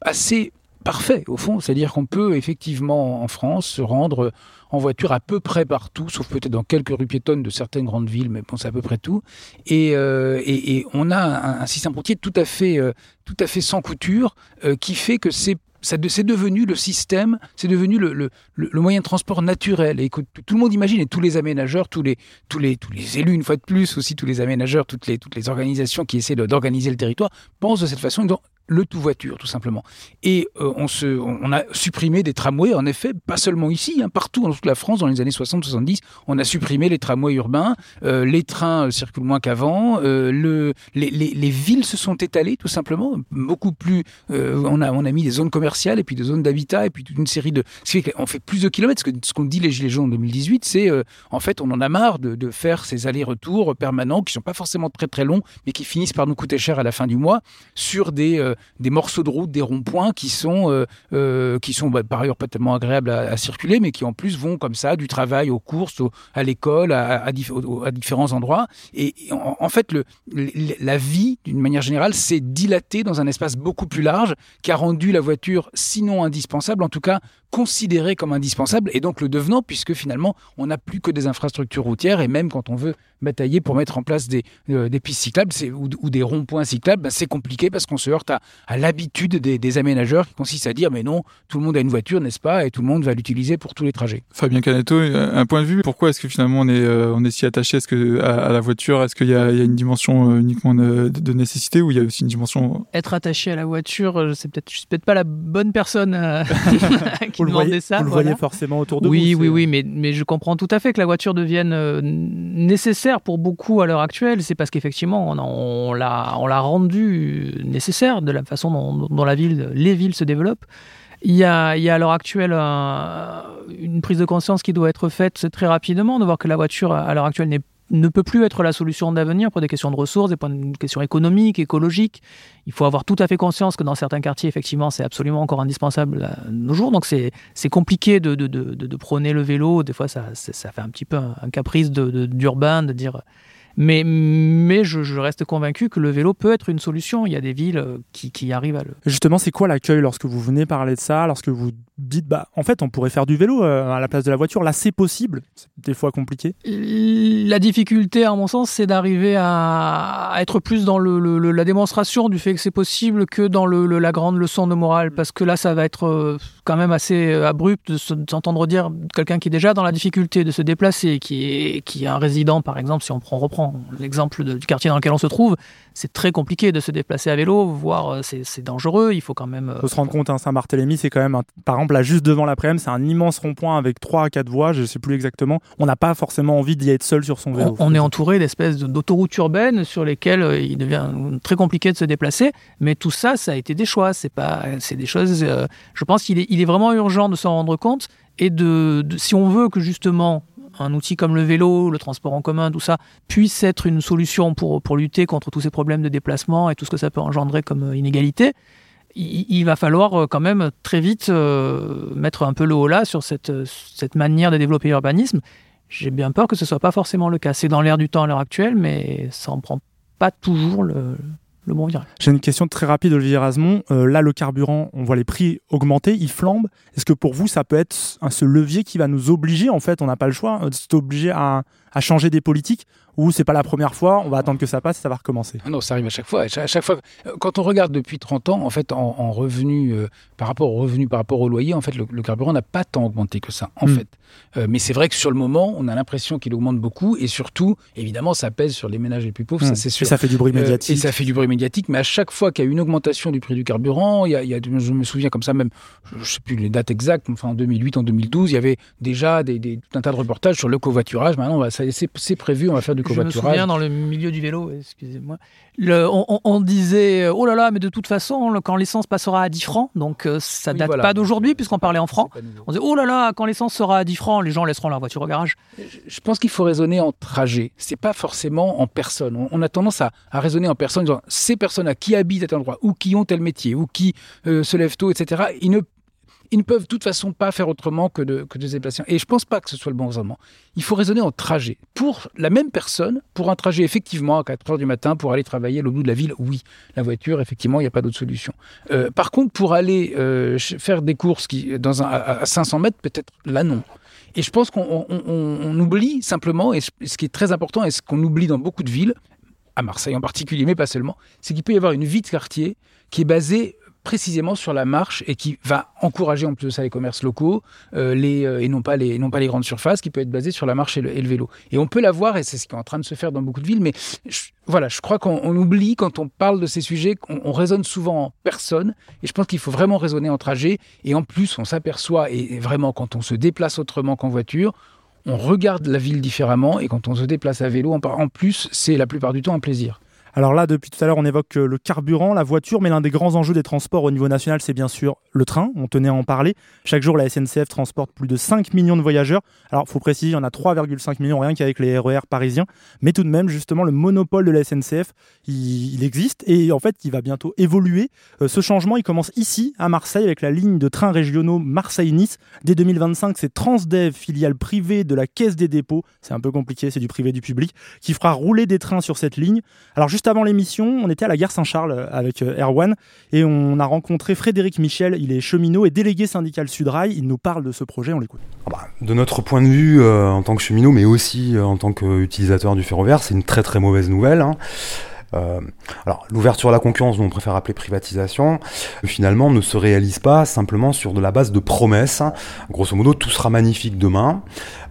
assez parfait au fond, c'est-à-dire qu'on peut effectivement en France se rendre en voiture à peu près partout, sauf peut-être dans quelques rues piétonnes de certaines grandes villes, mais bon, c'est à peu près tout. Et, euh, et, on a un, un système routier tout à fait, euh, tout à fait sans couture, euh, qui fait que c'est c'est devenu le système, c'est devenu le, le, moyen de transport naturel et que tout le monde imagine et tous les aménageurs, tous les, tous les, tous les élus une fois de plus, aussi tous les aménageurs, toutes les, toutes les organisations qui essaient d'organiser le territoire pensent de cette façon, le tout voiture tout simplement. Et euh, on, se, on on a supprimé des tramways, en effet, pas seulement ici, hein, partout dans toute la France dans les années 60-70, on a supprimé les tramways urbains, euh, les trains euh, circulent moins qu'avant, le, les, les, les villes se sont étalées tout simplement, beaucoup plus. on, a, on a mis des zones commerciales et puis des zones d'habitat et puis toute une série de. Ce qui fait plus de kilomètres. Ce que- Ce qu'on dit les Gilets jaunes en 2018, c'est en fait on en a marre de, de faire ces allers-retours permanents qui sont pas forcément très très longs, mais qui finissent par nous coûter cher à la fin du mois sur des, des morceaux de route, des ronds-points qui sont, euh, euh, qui sont bah, par ailleurs pas tellement agréables à, circuler, mais qui en plus vont comme ça du travail aux courses, à l'école, à, différents endroits. Et, en, fait, la vie, d'une manière générale, s'est dilatée dans un espace beaucoup plus large qui a rendu la voiture, sinon indispensable, en tout cas considérée comme indispensable, et donc le devenant, puisque finalement, on n'a plus que des infrastructures routières, et même quand on veut batailler pour mettre en place des, euh, des pistes cyclables ou, ou des ronds-points cyclables, ben, c'est compliqué parce qu'on se heurte à, à l'habitude des, des aménageurs qui consiste à dire mais non, tout le monde a une voiture, n'est-ce pas, et tout le monde va l'utiliser pour tous les trajets. Fabien Caneto, euh, un point de vue, pourquoi est-ce que finalement on est, euh, on est si attaché que, à, à la voiture Est-ce qu'il y, a il y a une dimension euh, uniquement de, de nécessité ou il y a aussi une dimension... Être attaché à la voiture, c'est peut-être, je suis peut-être pas la bonne personne euh, qui Vous le demandait voyez, ça. vous le voilà. voyez forcément autour de oui, vous. oui, oui, mais, mais je comprends tout à fait que la voiture devienne euh, nécessaire pour beaucoup à l'heure actuelle. C'est parce qu'effectivement, on, l'a, on l'a rendu nécessaire de la façon dont, dont la ville, les villes se développent. Il y a, il y a à l'heure actuelle un- une prise de conscience qui doit être faite très rapidement, de voir que la voiture, à l'heure actuelle, n'est ne peut plus être la solution d'avenir pour des questions de ressources, des questions économiques, écologiques. Il faut avoir tout à fait conscience que dans certains quartiers, effectivement, c'est absolument encore indispensable à nos jours. Donc c'est compliqué de, de, de, de- prôner le vélo. Des fois, ça, ça fait un petit peu un, caprice d'urbain de, dire. Mais, mais je, je reste convaincu que le vélo peut être une solution. Il y a des villes euh, qui, qui arrivent à le, Justement, c'est quoi l'accueil lorsque vous venez parler de ça, lorsque vous dites, bah, en fait, on pourrait faire du vélo euh, à la place de la voiture. Là, c'est possible. C'est des fois compliqué. La difficulté, à mon sens, c'est d'arriver à être plus dans le, le- le- la démonstration du fait que c'est possible que dans le, le- la grande leçon de morale. Parce que là, ça va être euh, quand même assez abrupt de se- de s'entendre dire quelqu'un qui est déjà dans la difficulté de se déplacer, qui est, qui est un résident, par exemple, si on prend, l'exemple du quartier dans lequel on se trouve, c'est très compliqué de se déplacer à vélo, voire euh, c'est dangereux. Il faut quand même. euh, faut se rendre compte, hein, Saint-Barthélemy, c'est quand même, un- par exemple, là, juste devant l'après-midi, c'est un immense rond-point avec 3 à 4 voies, je sais plus exactement. On n'a pas forcément envie d'y être seul sur son vélo. On, on est entouré d'espèces de- d'autoroutes urbaines sur lesquelles euh, il devient très compliqué de se déplacer, mais tout ça, ça a été des choix. C'est pas, c'est des choses. euh, je pense qu'il est, il est vraiment urgent de s'en rendre compte et de, de- si on veut que justement un outil comme le vélo, le transport en commun, tout ça, puisse être une solution pour, pour lutter contre tous ces problèmes de déplacement et tout ce que ça peut engendrer comme euh, inégalité, il, va falloir euh, quand même très vite euh, mettre un peu le haut là sur cette, cette manière de développer l'urbanisme. J'ai bien peur que ce soit pas forcément le cas. C'est dans l'air du temps à l'heure actuelle, mais ça en prend pas toujours le, J'ai une question très rapide, Olivier Rasmont. Euh, là, le carburant, on voit les prix augmenter, ils flambent. Est-ce que pour vous, ça peut être ce levier qui va nous obliger, en fait, on n'a pas le choix, euh, de s'obliger à, à changer des politiques ou c'est pas la première fois, on va attendre que ça passe et ça va recommencer ah Non, ça arrive à chaque fois. À chaque fois, quand on regarde depuis 30 ans, en fait, en, en revenu euh, par rapport au revenu, par rapport au loyer, en fait, le, carburant n'a pas tant augmenté que ça, en Hmm. fait. Euh, mais c'est vrai que sur le moment, on a l'impression qu'il augmente beaucoup, et surtout, évidemment, ça pèse sur les ménages les plus pauvres, Hmm. ça c'est Et ça fait du bruit Euh, médiatique. et ça fait du bruit médiatique, mais à chaque fois qu'il y a une augmentation du prix du carburant, il y a, il y a- je me souviens comme ça même, je ne sais plus les dates exactes, enfin en 2008, en 2012, il y avait déjà des, des- tout un tas de reportages sur le covoiturage. Maintenant, c'est prévu, on va faire du Je me souviens dans le milieu du vélo, excusez-moi, on, on- on disait oh là là, mais de toute façon, quand l'essence passera à 10 francs, donc euh, ça Oui, date voilà. pas d'aujourd'hui puisqu'on parlait en francs. On disait oh là là, quand l'essence sera à 10 francs, les gens laisseront leur voiture au garage. Je pense qu'il faut raisonner en trajet. C'est pas forcément en personne. On, on a tendance à, à raisonner en personne, en disant ces personnes-là qui habitent à tel endroit ou qui ont tel métier ou qui euh, se lèvent tôt, etc. Ils ne ils ne peuvent de toute façon pas faire autrement que de, que se déplacer. Et je pense pas que ce soit le bon raisonnement. Il faut raisonner en trajet. Pour la même personne, pour un trajet effectivement à 4 heures du matin pour aller travailler à l'autre bout de la ville, oui, la voiture, effectivement, il n'y a pas d'autre solution. Euh, par contre, pour aller euh, faire des courses qui, dans un, à à 500 mètres, peut-être là, non. Et je pense qu'on on- on- on oublie simplement, et ce qui est très important, et ce qu'on oublie dans beaucoup de villes, à Marseille en particulier, mais pas seulement, c'est qu'il peut y avoir une vie de quartier qui est basée précisément sur la marche et qui va encourager en plus de ça les commerces locaux euh, les, euh, et non pas, les, non pas les grandes surfaces, qui peut être basée sur la marche et le, vélo. Et on peut la voir, et c'est ce qui est en train de se faire dans beaucoup de villes, mais voilà, je crois qu'on on oublie quand on parle de ces sujets, qu'on on raisonne souvent en personne, et je pense qu'il faut vraiment raisonner en trajet, et en plus on s'aperçoit, et vraiment quand on se déplace autrement qu'en voiture, on regarde la ville différemment, et quand on se déplace à vélo, en plus, c'est la plupart du temps un plaisir. Alors là, depuis tout à l'heure, on évoque euh, le carburant, la voiture, mais l'un des grands enjeux des transports au niveau national, c'est bien sûr le train. On tenait à en parler. Chaque jour, la SNCF transporte plus de 5 millions de voyageurs. Alors, il faut préciser, il y en a 3,5 millions rien qu'avec les RER parisiens. Mais tout de même, justement, le monopole de la SNCF, il, existe et en fait, il va bientôt évoluer. Euh, ce changement, il commence ici, à Marseille, avec la ligne de trains régionaux Marseille-Nice. Dès 2025, c'est Transdev, filiale privée de la Caisse des dépôts. C'est un peu compliqué, c'est du privé du public, qui fera rouler des trains sur cette ligne. Juste avant l'émission, on était à la gare Saint-Charles euh, avec euh, Erwan et on a rencontré Frédéric Michel. Il est cheminot et délégué syndical Sudrail. Il nous parle de ce projet, on l'écoute. De notre point de vue, euh, en tant que cheminot, mais aussi en tant qu'utilisateur du ferroviaire, c'est une très très mauvaise nouvelle. hein. L'ouverture à la concurrence, nous on préfère appeler privatisation, finalement ne se réalise pas simplement sur de la base de promesses. Grosso modo, tout sera magnifique demain,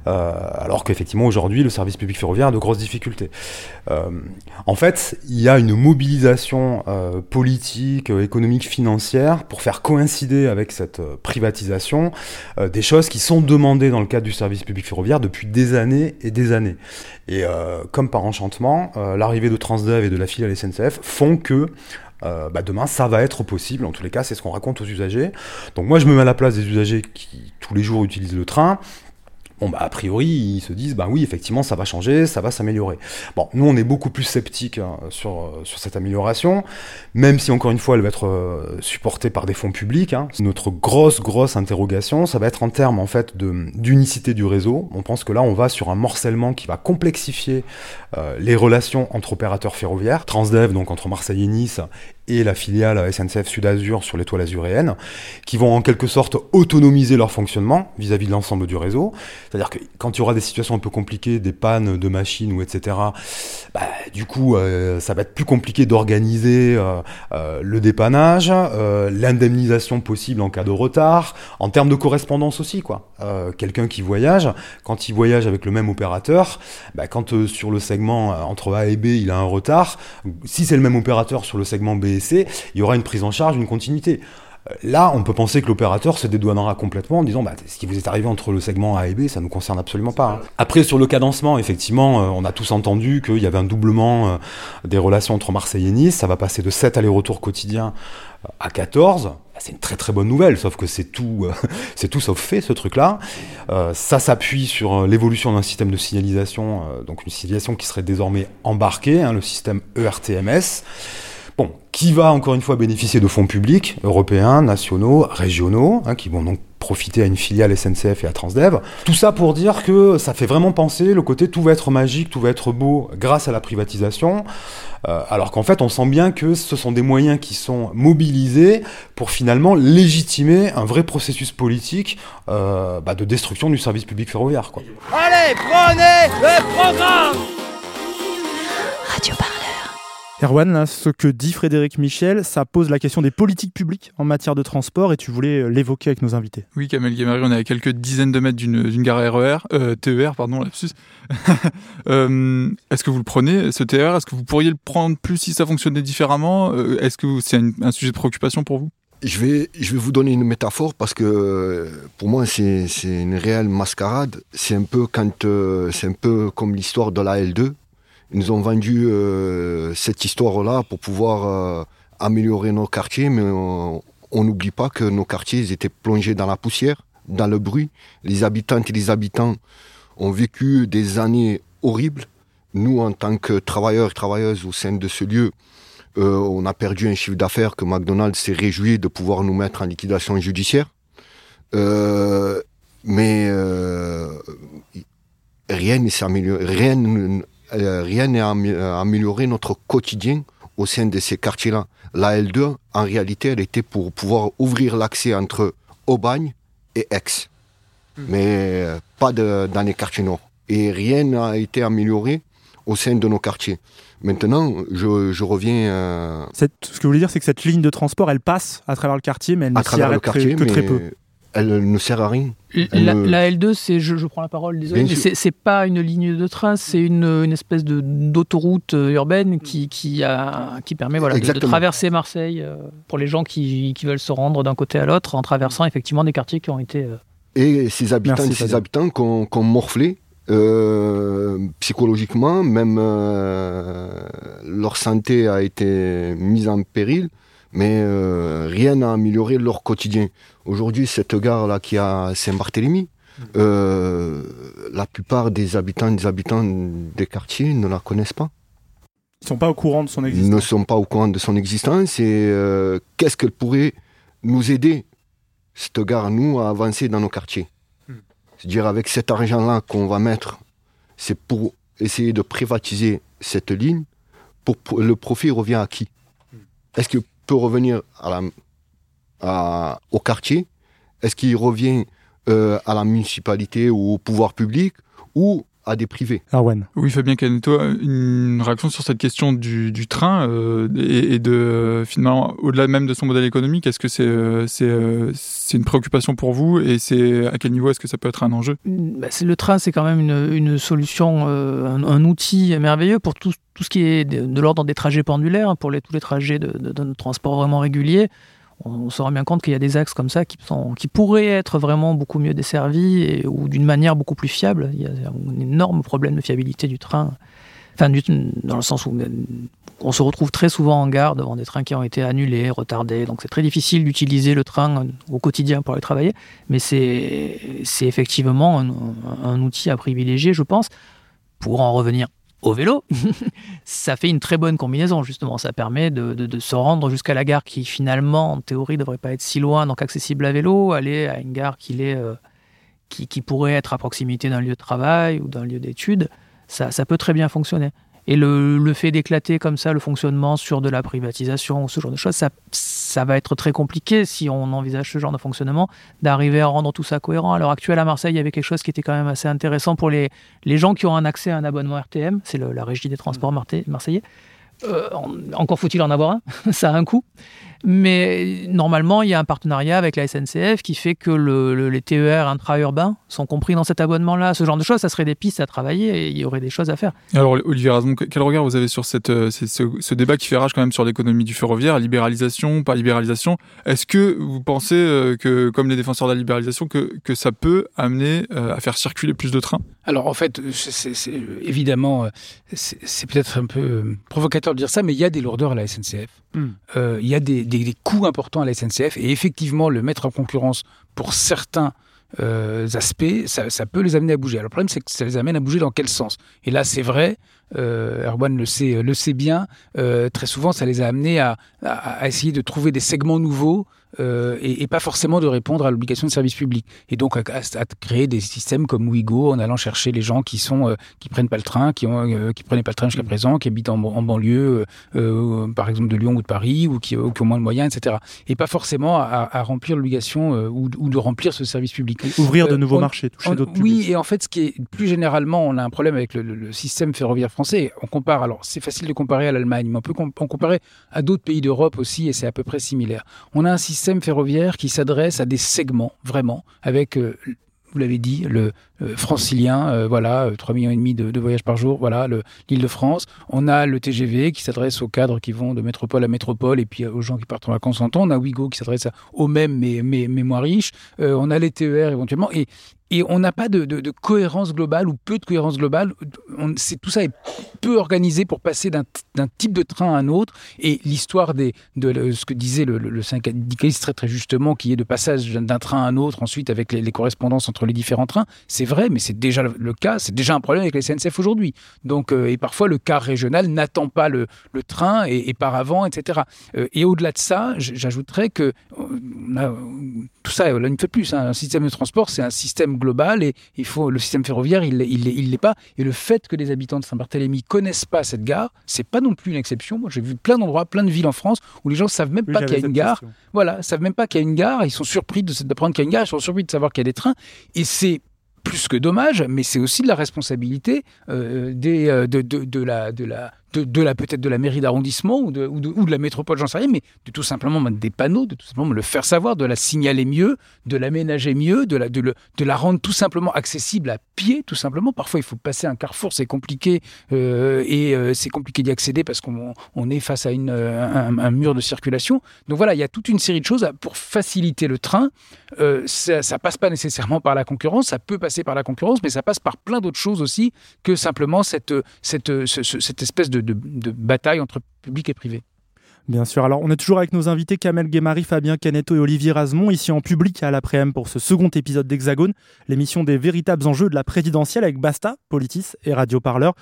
alors qu'effectivement aujourd'hui, le service public ferroviaire a de grosses difficultés. Euh, en fait, il y a une mobilisation euh, politique, euh, économique, financière pour faire coïncider avec cette euh, privatisation euh, des choses qui sont demandées dans le cadre du service public ferroviaire depuis des années et des années. Et euh, comme par enchantement, euh, l'arrivée de Transdev et de la filiale SNCF font que euh, bah, demain ça va être possible. En tous les cas, c'est ce qu'on raconte aux usagers. Donc moi, je me mets à la place des usagers qui tous les jours utilisent le train. Bon, bah, a priori, ils se disent, bah oui, effectivement, ça va changer, ça va s'améliorer. Bon, nous, on est beaucoup plus sceptiques hein, sur, euh, sur cette amélioration, même si, encore une fois, elle va être euh, supportée par des fonds publics. hein. Notre grosse, grosse interrogation, ça va être en termes, en fait, d'unicité du réseau. On pense que là, on va sur un morcellement qui va complexifier euh, les relations entre opérateurs ferroviaires. Transdev, donc entre Marseille et Nice, et la filiale SNCF Sud Azur sur l'étoile azuréenne, qui vont en quelque sorte autonomiser leur fonctionnement vis-à-vis de l'ensemble du réseau. C'est-à-dire que quand il y aura des situations un peu compliquées, des pannes de machines ou etc., bah, du coup, euh, ça va être plus compliqué d'organiser euh, euh, le dépannage, l'indemnisation possible en cas de retard, en termes de correspondance aussi, quoi. Quelqu'un qui voyage, quand il voyage avec le même opérateur, bah, quand sur le segment entre A et B, il a un retard, si c'est le même opérateur sur le segment B il y aura une prise en charge, une continuité. Euh, Là, on peut penser que l'opérateur se dédouanera complètement en disant bah, ce qui vous est arrivé entre le segment A et B, ça nous concerne absolument pas. hein. Après, sur le cadencement, effectivement, euh, on a tous entendu qu'il y avait un doublement euh, des relations entre Marseille et Nice. Ça va passer de 7 allers-retours quotidiens à 14. Bah, C'est une très très bonne nouvelle, sauf que c'est tout, c'est tout sauf fait ce truc-là. Ça s'appuie sur l'évolution d'un système de signalisation, donc une signalisation qui serait désormais embarquée, hein, le système ERTMS. Bon, qui va encore une fois bénéficier de fonds publics, européens, nationaux, régionaux, hein, qui vont donc profiter à une filiale SNCF et à Transdev. Tout ça pour dire que ça fait vraiment penser le côté tout va être magique, tout va être beau grâce à la privatisation, euh, alors qu'en fait on sent bien que ce sont des moyens qui sont mobilisés pour finalement légitimer un vrai processus politique euh, bah, de destruction du service public ferroviaire. Quoi. Allez, prenez le programme Radio Parleur. Erwan, là, ce que dit Frédéric Michel, ça pose la question des politiques publiques en matière de transport et tu voulais euh, l'évoquer avec nos invités. Oui, Kamel Guémari, on est à quelques dizaines de mètres d'une gare RER, euh, TER, pardon, lapsus. Euh, Est-ce que vous le prenez, ce TER Est-ce que vous pourriez le prendre plus si ça fonctionnait différemment? Est-ce que c'est un, sujet de préoccupation pour vous? Je vais, je vais vous donner une métaphore parce que pour moi c'est c'est une réelle mascarade. C'est un peu quand euh, c'est un peu comme l'histoire de la L2. Ils nous ont vendu euh, cette histoire-là pour pouvoir euh, améliorer nos quartiers, mais on n'oublie pas que nos quartiers étaient plongés dans la poussière, dans le bruit. Les habitantes et les habitants ont vécu des années horribles. Nous, en tant que travailleurs et travailleuses au sein de ce lieu, euh, on a perdu un chiffre d'affaires que McDonald's s'est réjoui de pouvoir nous mettre en liquidation judiciaire. Mais rien n'est amélioré, rien, rien n'est amé- amélioré notre quotidien au sein de ces quartiers-là. La L2, en réalité, elle était pour pouvoir ouvrir l'accès entre Aubagne et Aix, mais euh, pas de- dans les quartiers nord. Et rien n'a été amélioré au sein de nos quartiers. Maintenant, je, je reviens euh, Cette- ce que je voulais dire, c'est que cette ligne de transport, elle passe à travers le quartier, mais elle ne s'y arrête que très peu. Elle ne sert à rien. La, ne- la L2, c'est, je, je prends la parole, désolé, mais c'est, c'est pas une ligne de train, c'est une, une espèce de, d'autoroute euh, urbaine qui, qui, a, qui permet voilà, de, traverser Marseille euh, pour les gens qui, qui veulent se rendre d'un côté à l'autre en traversant effectivement des quartiers qui ont été. euh, Et ces habitants, Merci, ces habitants qu'on qu'on morflé euh, psychologiquement, même euh, leur santé a été mise en péril, mais euh, rien n'a amélioré leur quotidien. Aujourd'hui, cette gare-là qui à Saint-Barthélemy, euh, la plupart des habitants, des habitants des quartiers ne la connaissent pas. Ils sont pas au courant de son Ils existence. ne sont pas au courant de son existence et euh, qu'est-ce qu'elle pourrait nous aider, cette gare, nous, à avancer dans nos quartiers? C'est-à-dire avec cet argent-là qu'on va mettre, c'est pour essayer de privatiser cette ligne, pour, pour- le profit revient à qui? Est-ce qu'il peut revenir à la, à- au quartier? Est-ce qu'il revient euh, à la municipalité ou au pouvoir public ou à des privés? Arwen. Oui, Fabien Caneto, une réaction sur cette question du, du train euh, et, et de finalement, au-delà même de son modèle économique, est-ce que c'est euh, c'est c'est une préoccupation pour vous et c'est à quel niveau est-ce que ça peut être un enjeu? Bah, c'est- le train, c'est quand même une, une solution, euh, un, un outil merveilleux pour tout, tout ce qui est de, de l'ordre des trajets pendulaires, hein, pour les, tous les trajets de, de, de transport vraiment réguliers. On, se rend bien compte qu'il y a des axes comme ça qui, sont, qui pourraient être vraiment beaucoup mieux desservis et, ou d'une manière beaucoup plus fiable. Il y a un énorme problème de fiabilité du train. Enfin, dans le sens où euh, on se retrouve très souvent en gare devant des trains qui ont été annulés, retardés. Donc c'est très difficile d'utiliser le train euh, au quotidien pour aller travailler. Mais c'est effectivement un outil à privilégier, je pense. Pour en revenir au vélo, ça fait une très bonne combinaison, justement. Ça permet de, de- de se rendre jusqu'à la gare qui, finalement, en théorie, ne devrait pas être si loin, donc accessible à vélo, aller à une gare qui, l'est, euh, qui, qui pourrait être à proximité d'un lieu de travail ou d'un lieu d'études. Ça, ça peut très bien fonctionner. Et le, le fait d'éclater comme ça le fonctionnement sur de la privatisation ou ce genre de choses, ça, ça va être très compliqué si on envisage ce genre de fonctionnement, d'arriver à rendre tout ça cohérent. À l'heure actuelle, à Marseille, il y avait quelque chose qui était quand même assez intéressant pour les, les gens qui ont un accès à un abonnement RTM, c'est la régie des transports marté- marseillais. Euh, en- encore faut-il en avoir un, ça a un coût. Mais normalement, il y a un partenariat avec la SNCF qui fait que le- le- les TER intra-urbains sont compris dans cet abonnement-là. Ce genre de choses, ça serait des pistes à travailler et il y aurait des choses à faire. Alors, Olivier quel regard vous avez sur euh, ce, débat qui fait rage quand même sur l'économie du ferroviaire, libéralisation, pas libéralisation? Est-ce que vous pensez euh, que, comme les défenseurs de la libéralisation, que, que ça peut amener à faire circuler plus de trains? Alors en fait, c'est- c'est c'est- évidemment, euh, c'est c'est peut-être un peu euh, provocateur de dire ça, mais il y a des lourdeurs à la SNCF. Hmm. Euh, il y a des, des- des coûts importants à la SNCF et effectivement, le mettre en concurrence pour certains euh, aspects, ça, ça peut les amener à bouger. Alors le problème, c'est que ça les amène à bouger dans quel sens? Et là, c'est vrai. Euh, Erwan le sait, le sait bien. euh, très souvent, ça les a amenés à, à- à essayer de trouver des segments nouveaux euh, et, et, pas forcément de répondre à l'obligation de service public. Et donc à, à, créer des systèmes comme Ouigo en allant chercher les gens qui sont euh, qui prennent pas le train, qui ont euh, qui prenaient pas le train jusqu'à présent, qui habitent en, en banlieue, par exemple de Lyon ou de Paris, ou qui, ou qui, ont moins de moyens, etc. Et pas forcément à, à remplir l'obligation ou, ou, de remplir ce service public. Ouvrir de nouveaux on, marchés, toucher d'autres Oui, et en fait, ce qui est plus généralement, on a un problème avec le, le, le système ferroviaire français. On compare, alors c'est facile de comparer à l'Allemagne, mais on peut on comparer à d'autres pays d'Europe aussi, et c'est à peu près similaire. On a un système ferroviaire qui s'adresse à des segments, vraiment, avec euh, vous l'avez dit, le euh, francilien, euh, voilà, 3 millions et demi de, voyages par jour, voilà, l'île de France. On a le TGV qui s'adresse aux cadres qui vont de métropole à métropole et puis aux gens qui partent en vacances en temps. On a Ouigo qui s'adresse aux mêmes mais, mais, mais moins riches. On a les TER éventuellement. Et, et on n'a pas de, cohérence globale ou peu de cohérence globale. On, tout ça est peu organisé pour passer d'un type de train à un autre. Et l'histoire de ce que disait le, le, le syndicaliste très très justement, qui est de passage d'un train à un autre, ensuite avec les, correspondances entre les différents trains, c'est vrai, mais c'est déjà le cas. C'est déjà un problème avec les SNCF aujourd'hui. Donc, euh, et parfois le car régional n'attend pas le, train et, et, par avant, etc. Euh, et au-delà de ça, j'ajouterais que on a, tout ça, là, une fois de plus, hein, un système de transport, c'est un système global et il faut le système ferroviaire, il il l'est pas. Et le fait que les habitants de Saint-Barthélemy connaissent pas cette gare, c'est pas non plus une exception. Moi, j'ai vu plein d'endroits, plein de villes en France où les gens savent même Oui, pas qu'il y a une gare. question. Voilà, savent même pas qu'il y a une gare. Ils sont surpris de d'apprendre qu'il y a une gare. Ils sont surpris de savoir qu'il y a des trains. Et c'est plus que dommage, mais c'est aussi de la responsabilité euh, des, euh, de, de, de, la, de la, de, la peut-être de la mairie d'arrondissement ou de, ou, de, la métropole, j'en sais rien, mais de tout simplement mettre des panneaux, de tout simplement le faire savoir, de la signaler mieux, de l'aménager mieux, de la, de, le, de la rendre tout simplement accessible à pied, tout simplement. Parfois, il faut passer un carrefour, c'est compliqué euh, et euh, c'est compliqué d'y accéder parce qu'on on est face à une, un, un, mur de circulation. Donc voilà, il y a toute une série de choses pour faciliter le train. Euh, ça, ça passe pas nécessairement par la concurrence, ça peut passer par la concurrence, mais ça passe par plein d'autres choses aussi que simplement cette, cette, ce, cette espèce de, de, bataille entre public et privé. Bien sûr. Alors, on est toujours avec nos invités Kamel Guémari, Fabien Caneto et Olivier Razemont, ici en public à l'après-midi pour ce second épisode d'Hexagone, l'émission des véritables enjeux de la présidentielle avec Basta, Politis et Radio Parleur.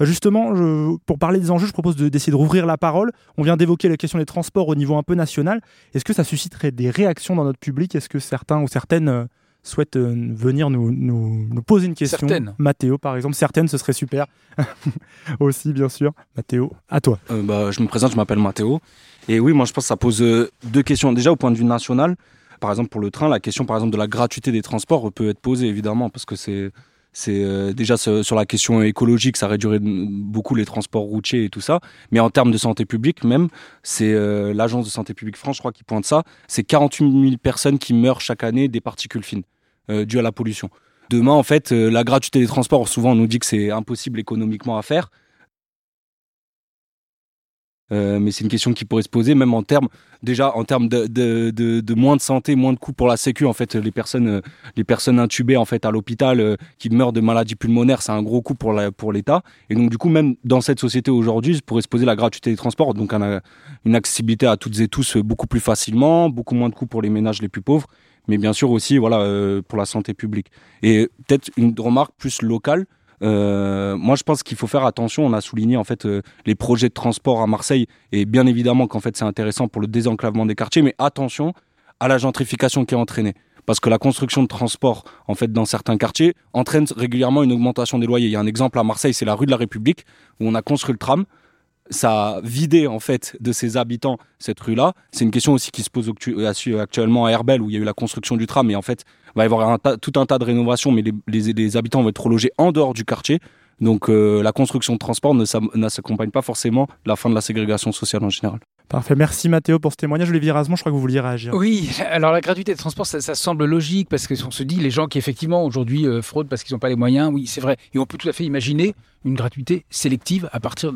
Justement, je, pour parler des enjeux, je propose d'essayer de, de rouvrir la parole. On vient d'évoquer la question des transports au niveau un peu national. Est-ce que ça susciterait des réactions dans notre public? Est-ce que certains ou certaines euh, souhaitent euh, venir nous, nous, nous, poser une question. Certaines. Mathéo, par exemple. Certaines, ce serait super. Aussi, bien sûr. Mathéo, à toi. Euh, bah, je me présente, je m'appelle Mathéo. Et oui, moi, je pense que ça pose euh, deux questions. Déjà, au point de vue national, par exemple, pour le train, la question, par exemple, de la gratuité des transports peut être posée, évidemment, parce que c'est. C'est euh, déjà sur la question écologique, ça réduirait beaucoup les transports routiers et tout ça. Mais en termes de santé publique, même, c'est euh, l'agence de santé publique France, je crois, qui pointe ça. C'est 48 000 personnes qui meurent chaque année des particules fines euh, dues à la pollution. Demain, en fait, la gratuité des transports, souvent on nous dit que c'est impossible économiquement à faire. Euh, mais c'est une question qui pourrait se poser même en termes déjà en termes de, moins de santé, moins de coûts pour la sécu. En fait, les personnes euh, les personnes intubées en fait à l'hôpital euh, qui meurent de maladies pulmonaires, c'est un gros coût pour l'État. Et donc du coup, même dans cette société aujourd'hui, pourrait se poser la gratuité des transports, donc un, une accessibilité à toutes et tous beaucoup plus facilement, beaucoup moins de coûts pour les ménages les plus pauvres, mais bien sûr aussi voilà pour la santé publique. Et peut-être une remarque plus locale. Euh, moi, je pense qu'il faut faire attention. On a souligné en fait euh, les projets de transport à Marseille et bien évidemment qu'en fait c'est intéressant pour le désenclavement des quartiers, mais attention à la gentrification qui est entraînée. Parce que la construction de transport, en fait, dans certains quartiers, entraîne régulièrement une augmentation des loyers. Il y a un exemple à Marseille, c'est la rue de la République, où on a construit le tram. Ça a vidé, en fait, de ses habitants cette rue-là. C'est une question aussi qui se pose actuellement à Herbel, où il y a eu la construction du tram. Et en fait, va y avoir un tout un tas de rénovations, mais les, les, les habitants vont être relogés en dehors du quartier. Donc euh, la construction de transport ne s'accompagne pas forcément de la fin de la ségrégation sociale en général. Parfait, merci Mathéo pour ce témoignage. Olivier Razemont, je crois que vous vouliez réagir. Oui, alors la gratuité de transport, ça, ça semble logique parce qu'on se dit les gens qui effectivement aujourd'hui euh, fraudent parce qu'ils n'ont pas les moyens, oui c'est vrai. Et on peut tout à fait imaginer une gratuité sélective à partir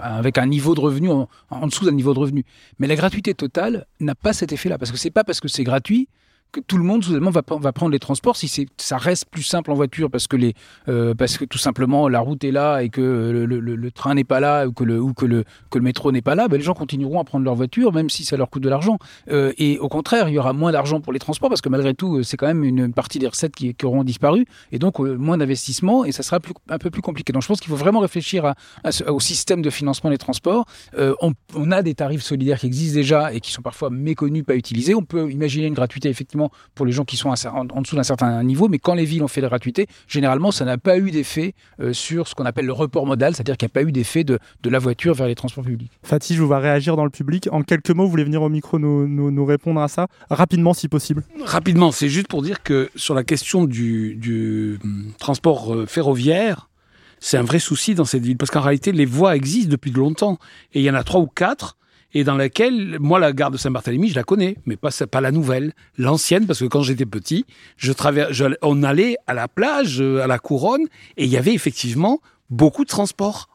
avec un niveau de revenu en, en dessous d'un niveau de revenu. Mais la gratuité totale n'a pas cet effet-là parce que c'est pas parce que c'est gratuit que tout le monde soudainement va, va prendre les transports si ça reste plus simple en voiture parce que les euh, parce que tout simplement la route est là et que le, train n'est pas là ou que le métro n'est pas là, ben les gens continueront à prendre leur voiture même si ça leur coûte de l'argent. Euh, et au contraire, il y aura moins d'argent pour les transports parce que malgré tout, c'est quand même une partie des recettes qui, auront disparu et donc euh, moins d'investissement et ça sera un peu plus compliqué. Donc je pense qu'il faut vraiment réfléchir au système de financement des transports. Euh, on a des tarifs solidaires qui existent déjà et qui sont parfois méconnus, pas utilisés. On peut imaginer une gratuité effectivement pour les gens qui sont en, dessous d'un certain niveau, mais quand les villes ont fait la gratuité, généralement, ça n'a pas eu d'effet euh, sur ce qu'on appelle le report modal, c'est-à-dire qu'il n'y a pas eu d'effet de, de, la voiture vers les transports publics. Fatih, je vous vois réagir dans le public. En quelques mots, vous voulez venir au micro nous, nous, répondre à ça rapidement si possible Rapidement, c'est juste pour dire que sur la question du, du hum, transport euh, ferroviaire, c'est un vrai souci dans cette ville parce qu'en réalité, les voies existent depuis de longtemps et il y en a trois ou quatre et dans laquelle, moi, la gare de Saint-Barthélemy, je la connais, mais pas, pas la nouvelle, l'ancienne, parce que quand j'étais petit, on allait à la plage, euh, à la couronne, et il y avait effectivement beaucoup de transports.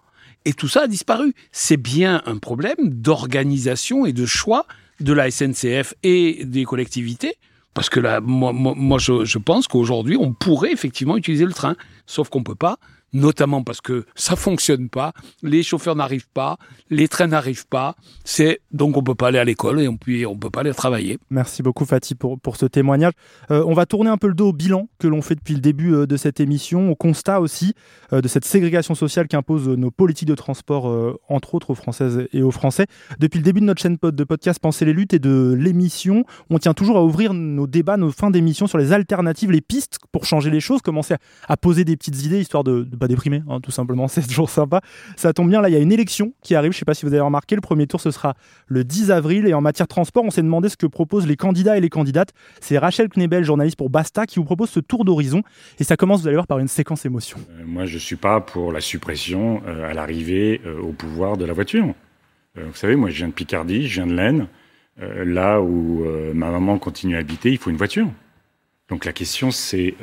Et tout ça a disparu. C'est bien un problème d'organisation et de choix de la SNCF et des collectivités. Parce que là, moi, je, je pense qu'aujourd'hui, on pourrait effectivement utiliser le train, sauf qu'on peut pas notamment parce que ça fonctionne pas, les chauffeurs n'arrivent pas, les trains n'arrivent pas. C'est donc on peut pas aller à l'école et on peut peut pas aller travailler. Merci beaucoup Fatih pour ce témoignage. Euh, on va tourner un peu le dos au bilan que l'on fait depuis le début euh, de cette émission, au constat aussi euh, de cette ségrégation sociale qu'imposent nos politiques de transport entre autres aux Françaises et aux Français. Depuis le début de notre chaîne de podcast Penser les luttes et de l'émission, on tient toujours à ouvrir nos débats, nos fins d'émission sur les alternatives, les pistes pour changer les choses, commencer à, poser des petites idées histoire de déprimé, hein, tout simplement, c'est toujours sympa. Ça tombe bien, là, il y a une élection qui arrive, je ne sais pas si vous avez remarqué, le premier tour, ce sera le 10 avril, et en matière de transport, on s'est demandé ce que proposent les candidats et les candidates. C'est Rachel Knebel, journaliste pour Basta, qui vous propose ce tour d'horizon, et ça commence, vous allez voir, par une séquence émotion. Euh, moi, je ne suis pas pour la suppression euh, à l'arrivée euh, au pouvoir de la voiture. vous savez, moi, je viens de Picardie, je viens de l'Aisne. là où ma maman continue à habiter, il faut une voiture. Donc la question, c'est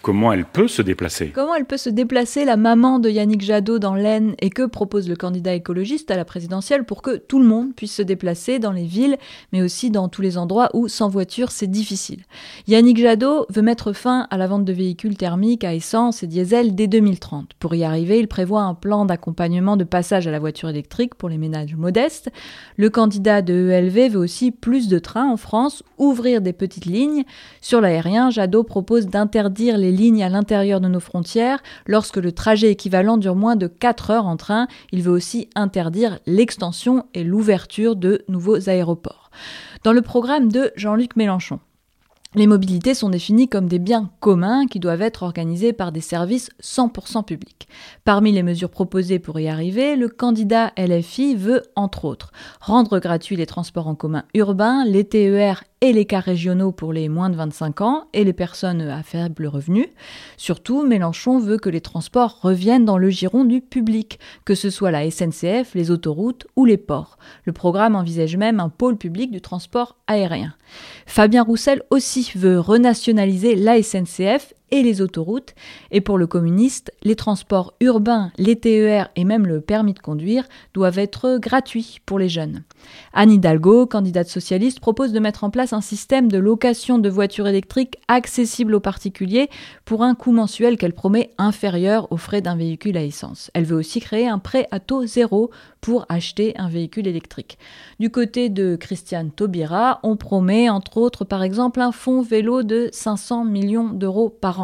comment elle peut se déplacer Comment elle peut se déplacer, la maman de Yannick Jadot dans l'Aisne, et que propose le candidat écologiste à la présidentielle pour que tout le monde puisse se déplacer dans les villes, mais aussi dans tous les endroits où sans voiture c'est difficile. Yannick Jadot veut mettre fin à la vente de véhicules thermiques à essence et diesel dès 2030. Pour y arriver, il prévoit un plan d'accompagnement de passage à la voiture électrique pour les ménages modestes. Le candidat de ELV veut aussi plus de trains en France, ouvrir des petites lignes. Sur l'aérien, Jadot propose d'interdire les lignes à l'intérieur de nos frontières. Lorsque le trajet équivalent dure moins de 4 heures en train, il veut aussi interdire l'extension et l'ouverture de nouveaux aéroports. Dans le programme de Jean-Luc Mélenchon, les mobilités sont définies comme des biens communs qui doivent être organisés par des services 100% publics. Parmi les mesures proposées pour y arriver, le candidat LFI veut, entre autres, rendre gratuits les transports en commun urbains, les TER et les cas régionaux pour les moins de 25 ans et les personnes à faible revenu. Surtout, Mélenchon veut que les transports reviennent dans le giron du public, que ce soit la SNCF, les autoroutes ou les ports. Le programme envisage même un pôle public du transport aérien. Fabien Roussel aussi veut renationaliser la SNCF et les autoroutes. Et pour le communiste, les transports urbains, les TER et même le permis de conduire doivent être gratuits pour les jeunes. Anne Hidalgo, candidate socialiste, propose de mettre en place un système de location de voitures électriques accessible aux particuliers pour un coût mensuel qu'elle promet inférieur aux frais d'un véhicule à essence. Elle veut aussi créer un prêt à taux zéro pour acheter un véhicule électrique. Du côté de Christiane Taubira, on promet entre autres par exemple un fonds vélo de 500 millions d'euros par an.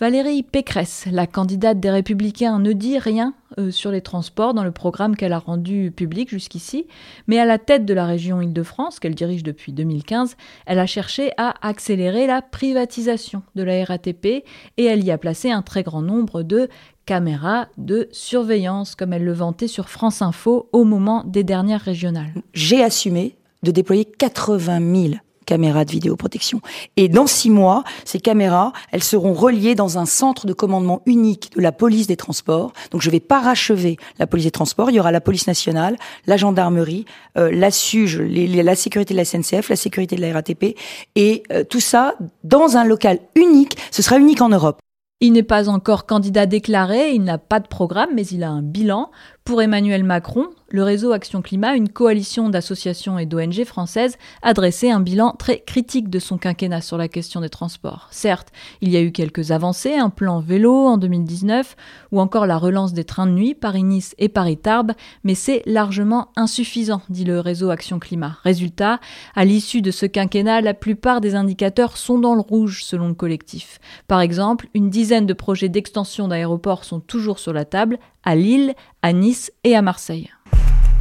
Valérie Pécresse, la candidate des Républicains, ne dit rien euh, sur les transports dans le programme qu'elle a rendu public jusqu'ici, mais à la tête de la région Île-de-France, qu'elle dirige depuis 2015, elle a cherché à accélérer la privatisation de la RATP et elle y a placé un très grand nombre de caméras de surveillance, comme elle le vantait sur France Info au moment des dernières régionales. J'ai assumé de déployer 80 000 caméras de vidéoprotection. Et dans six mois, ces caméras, elles seront reliées dans un centre de commandement unique de la police des transports. Donc je vais parachever la police des transports. Il y aura la police nationale, la gendarmerie, euh, la SUGE, la sécurité de la SNCF, la sécurité de la RATP, et euh, tout ça dans un local unique. Ce sera unique en Europe. Il n'est pas encore candidat déclaré, il n'a pas de programme, mais il a un bilan. Pour Emmanuel Macron, le réseau Action Climat, une coalition d'associations et d'ONG françaises, a dressé un bilan très critique de son quinquennat sur la question des transports. Certes, il y a eu quelques avancées, un plan vélo en 2019 ou encore la relance des trains de nuit Paris-Nice et Paris-Tarbes, mais c'est largement insuffisant, dit le réseau Action Climat. Résultat, à l'issue de ce quinquennat, la plupart des indicateurs sont dans le rouge selon le collectif. Par exemple, une dizaine de projets d'extension d'aéroports sont toujours sur la table, à Lille, à Nice et à Marseille.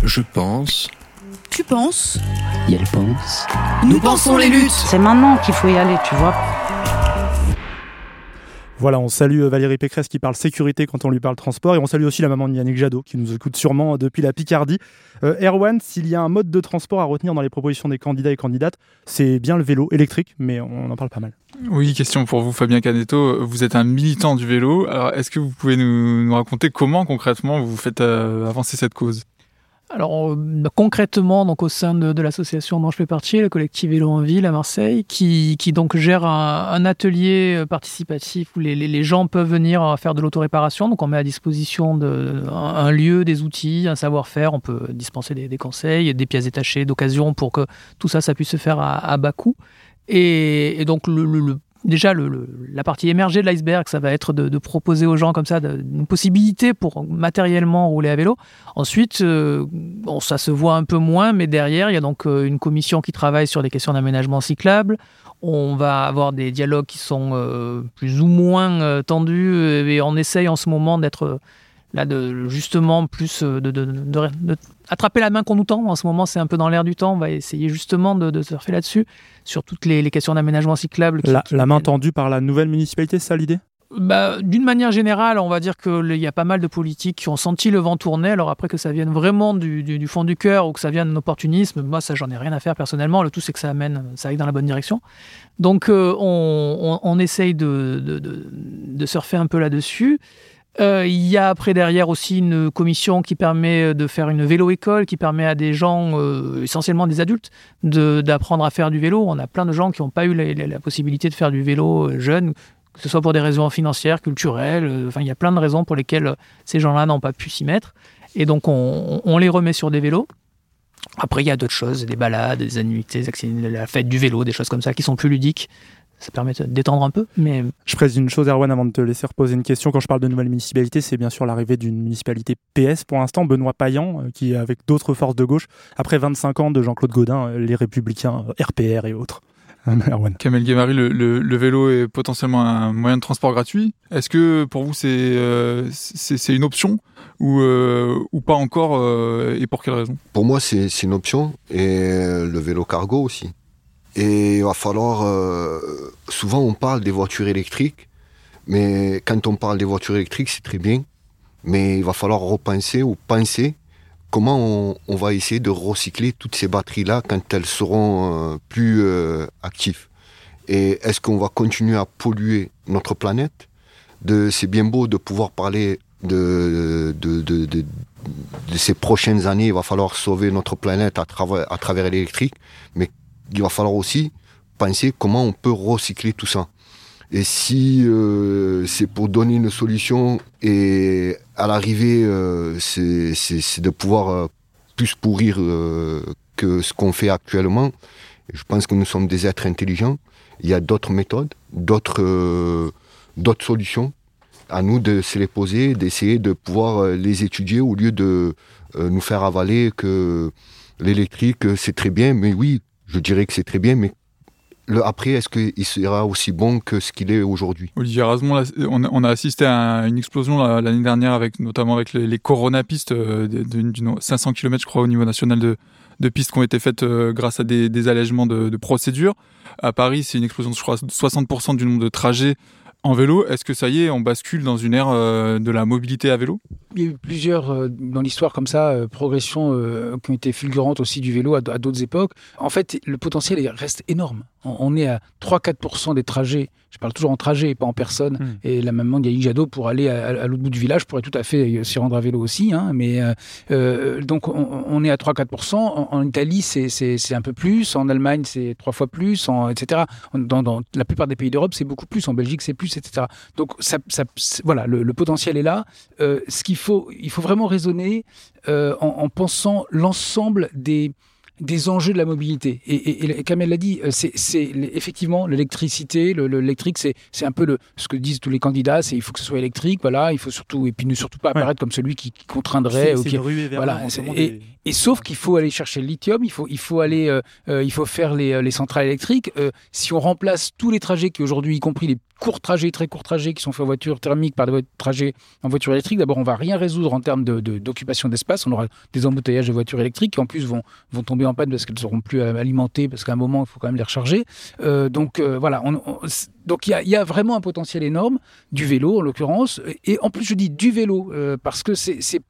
Je pense. Tu penses? Et elle pense. Nous pensons les luttes C'est maintenant qu'il faut y aller, tu vois. Voilà, on salue euh, Valérie Pécresse qui parle sécurité quand on lui parle transport et on salue aussi la maman de Yannick Jadot qui nous écoute sûrement depuis la Picardie. Euh, Erwan, s'il y a un mode de transport à retenir dans les propositions des candidats et candidates, c'est bien le vélo électrique, mais on en parle pas mal. Oui, question pour vous, Fabien Canetto. Vous êtes un militant du vélo. Alors, est-ce que vous pouvez nous, raconter comment concrètement vous faites euh, avancer cette cause? Alors euh, concrètement, donc au sein de, de l'association dont je fais partie, le collectif Vélo en Ville à Marseille, qui, qui donc gère un, un atelier euh, participatif où les, les, gens peuvent venir euh, faire de l'autoréparation. Donc on met à disposition de, un, un lieu, des outils, un savoir-faire. On peut dispenser des, des, conseils, des pièces détachées d'occasion pour que tout ça, ça puisse se faire à, à bas coût. Et, et donc le, le, le déjà la partie émergée de l'iceberg, ça va être de, proposer aux gens comme ça une possibilité pour matériellement rouler à vélo. Ensuite, euh, ça se voit un peu moins, mais derrière, il y a donc euh, une commission qui travaille sur des questions d'aménagement cyclable. On va avoir des dialogues qui sont euh, plus ou moins tendus et on essaye en ce moment d'être là de justement plus euh, de, de, de, de attraper la main qu'on nous tend. En ce moment, c'est un peu dans l'air du temps. On va essayer justement de, de surfer là-dessus sur toutes les, les questions d'aménagement cyclable. Qui, la, qui la main tendue par la nouvelle municipalité, c'est ça l'idée? Bah, D'une manière générale, on va dire qu'il y a pas mal de politiques qui ont senti le vent tourner. Alors après que ça vienne vraiment du, du, du fond du cœur ou que ça vienne d'un opportunisme, moi ça j'en ai rien à faire personnellement. Le tout c'est que ça amène, ça aille dans la bonne direction. Donc euh, on, on, on, essaye de, de, de, de surfer un peu là-dessus. Euh, il y a après derrière aussi une commission qui permet de faire une vélo-école, qui permet à des gens, euh, essentiellement des adultes, d'apprendre à faire du vélo. On a plein de gens qui n'ont pas eu la, possibilité de faire du vélo euh, jeune, que ce soit pour des raisons financières, culturelles. Euh, enfin, il y a plein de raisons pour lesquelles ces gens-là n'ont pas pu s'y mettre. Et donc, on, on, les remet sur des vélos. Après, il y a d'autres choses, des balades, des annuités, la fête du vélo, des choses comme ça qui sont plus ludiques ça permet de détendre un peu. Mais... Je précise une chose, Erwan, avant de te laisser reposer une question. Quand je parle de nouvelle municipalité, c'est bien sûr l'arrivée d'une municipalité PS pour l'instant, Benoît Payan, euh, qui, avec d'autres forces de gauche, après 25 ans de Jean-Claude Gaudin, euh, les Républicains, RPR et autres. Erwan. Kamel Guémari, le, le, le, vélo est potentiellement un moyen de transport gratuit. Est-ce que pour vous c'est euh, c'est une option ou, euh, ou pas encore euh, et pour quelle raison? Pour moi c'est une option et le vélo cargo aussi. Et il va falloir. Euh, souvent, on parle des voitures électriques, mais quand on parle des voitures électriques, c'est très bien. Mais il va falloir repenser ou penser comment on, va essayer de recycler toutes ces batteries-là quand elles seront euh, plus euh, actives. Et est-ce qu'on va continuer à polluer notre planète? De, C'est bien beau de pouvoir parler de, de, de, de, de ces prochaines années. Il va falloir sauver notre planète à, travers à travers l'électrique. Mais il va falloir aussi penser comment on peut recycler tout ça. Et si euh, c'est pour donner une solution et à l'arrivée, euh, c'est de pouvoir euh, plus pourrir que ce qu'on fait actuellement, je pense que nous sommes des êtres intelligents. Il y a d'autres méthodes, d'autres d'autres solutions. À nous de se les poser, d'essayer de pouvoir les étudier au lieu de nous faire avaler que l'électrique c'est très bien, mais oui, je dirais que c'est très bien, mais le après, est-ce qu'il sera aussi bon que ce qu'il est aujourd'hui? Olivier on, a assisté à une explosion l'année dernière, avec, notamment avec les, les coronapistes d'une 500 km, je crois, au niveau national de, pistes qui ont été faites euh, grâce à des, des allègements de, de procédures. À Paris, c'est une explosion, je crois, de 60% du nombre de trajets en vélo, est-ce que ça y est, on bascule dans une ère euh, de la mobilité à vélo? Il y a eu plusieurs, euh, dans l'histoire comme ça, euh, progressions qui ont été fulgurantes aussi du vélo à, à d'autres époques. En fait, le potentiel reste énorme. On, on est à 3-4% des trajets je parle toujours en trajet et pas en personne. Hmm. Et la maman Yannick Jadot, pour aller à, à l'autre bout du village, pourrait tout à fait euh, s'y rendre à vélo aussi. Hein, mais euh, euh, donc on, on est à 3-4%. En, en Italie, c'est- un peu plus. En Allemagne, c'est trois fois plus, en, etc. Dans, dans la plupart des pays d'Europe, c'est beaucoup plus. En Belgique, c'est plus, etc. Donc ça, ça- voilà, le, le potentiel est là. Euh, ce qu'il faut, il faut vraiment raisonner euh, en, en pensant l'ensemble des des enjeux de la mobilité. Et, et, et comme elle l'a dit, euh, c'est effectivement l'électricité, le- le- l'électrique, c'est un peu le, ce que disent tous les candidats, c'est il faut que ce soit électrique, voilà, il faut surtout et puis ne surtout pas apparaître comme celui qui, qui contraindrait. Ou qui- voilà, et, sauf qu'il faut aller chercher le lithium, il faut il faut aller, euh, euh, il faut faire les, les centrales électriques. Euh, si on remplace tous les trajets qui aujourd'hui, y compris les courts trajets, très courts trajets qui sont faits en voiture thermique par des trajets en voiture électrique, d'abord on va rien résoudre en termes de- de- d'occupation d'espace. On aura des embouteillages de voitures électriques qui en plus vont, vont tomber en panne parce qu'elles seront plus euh, alimentées, parce qu'à un moment il faut quand même les recharger. Euh, donc euh, voilà, donc il y a, vraiment un potentiel énorme du vélo en l'occurrence, et en plus je dis du vélo parce que c'est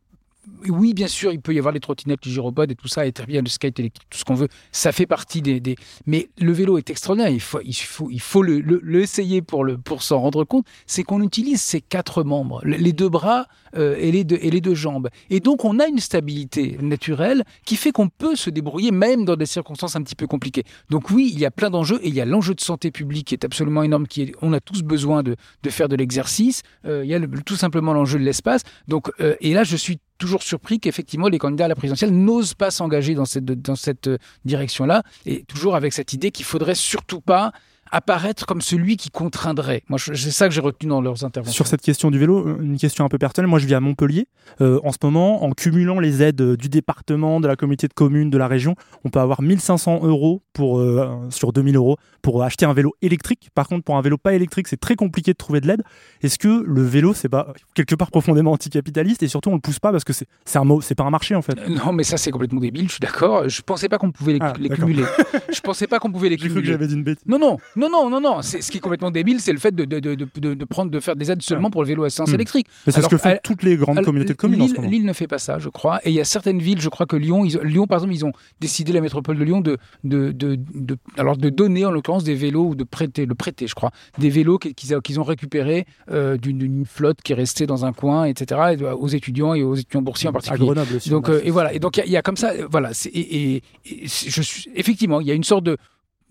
oui, bien sûr, il peut y avoir les trottinettes, les gyropodes et tout ça, et très bien le skate électrique, tout ce qu'on veut. Ça fait partie des, Mais le vélo est extraordinaire. Il faut, il faut, il faut le, le- essayer pour, le, pour s'en rendre compte. C'est qu'on utilise ces quatre membres, le- les deux bras euh, et, les deux, et les deux jambes. Et donc, on a une stabilité naturelle qui fait qu'on peut se débrouiller même dans des circonstances un petit peu compliquées. Donc oui, il y a plein d'enjeux et il y a l'enjeu de santé publique qui est absolument énorme. Qui est, on a tous besoin de, de faire de l'exercice. Euh, il y a tout simplement l'enjeu de l'espace. Donc, euh, et là, je suis toujours surpris qu'effectivement les candidats à la présidentielle n'osent pas s'engager dans cette, dans cette euh, direction-là, et toujours avec cette idée qu'il faudrait surtout pas apparaître comme celui qui contraindrait. Moi, c'est ça que j'ai retenu dans leurs interventions. Sur cette question du vélo, une question un peu personnelle. Moi, je vis à Montpellier. Euh, en ce moment, en cumulant les aides euh, du département, de la communauté de communes, de la région, on peut avoir 1500 euros pour, euh, sur 2000 euros pour acheter un vélo électrique. Par contre, pour un vélo pas électrique, c'est très compliqué de trouver de l'aide. Est-ce que le vélo, c'est pas quelque part profondément anticapitaliste et surtout on le pousse pas parce que c'est c'est un mot, c'est pas un marché en fait? Non, mais ça c'est complètement débile. Je suis d'accord. Je pensais pas qu'on pouvait les, Ah, les cumuler. je pensais pas qu'on pouvait les J'ai cumuler. cru que j'avais dit une bêtise. Non, non, non, non, non, non. C'est ce qui est complètement débile, c'est le fait de, de, de, de, prendre, de faire des aides seulement pour le vélo à essence Hmm. électrique. Mais c'est ce que font à- toutes les grandes communautés de communes en ce Lille, ne fait pas ça, je crois. Et il y a certaines villes, je crois que Lyon, ils, Lyon par exemple, ils ont décidé la métropole de Lyon de, de, de, de- alors de donner en l'occurrence des vélos ou de prêter, le prêter, je crois, des vélos qu'ils qu'ils- ont récupérés euh, d'une d'une flotte qui est restée dans un coin, etc. et, aux étudiants et aux étudiants boursiers en particulier. Grenoble aussi, Donc euh, et voilà. Et donc il y a- il y, a comme ça, euh, voilà. c'est- Et, et- et c'est- je suis effectivement, il y a une sorte de,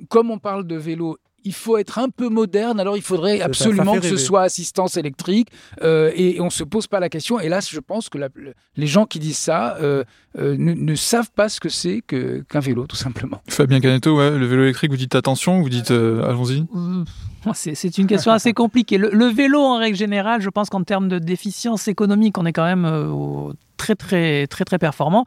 comme on parle de vélo. Il faut être un peu moderne, alors il faudrait ça, absolument ça que ce soit assistance électrique euh, et, et on se pose pas la question. Et là, je pense que la- le- les gens qui disent ça euh, euh, ne, ne savent pas ce que c'est qu'un vélo, tout simplement. Fabien Canetto, ouais, le vélo électrique, vous dites attention, vous dites euh, allons-y. C'est une question assez compliquée. Le, le vélo, en règle générale, je pense qu'en termes de déficience économique, on est quand même euh, très, très, très, très performant.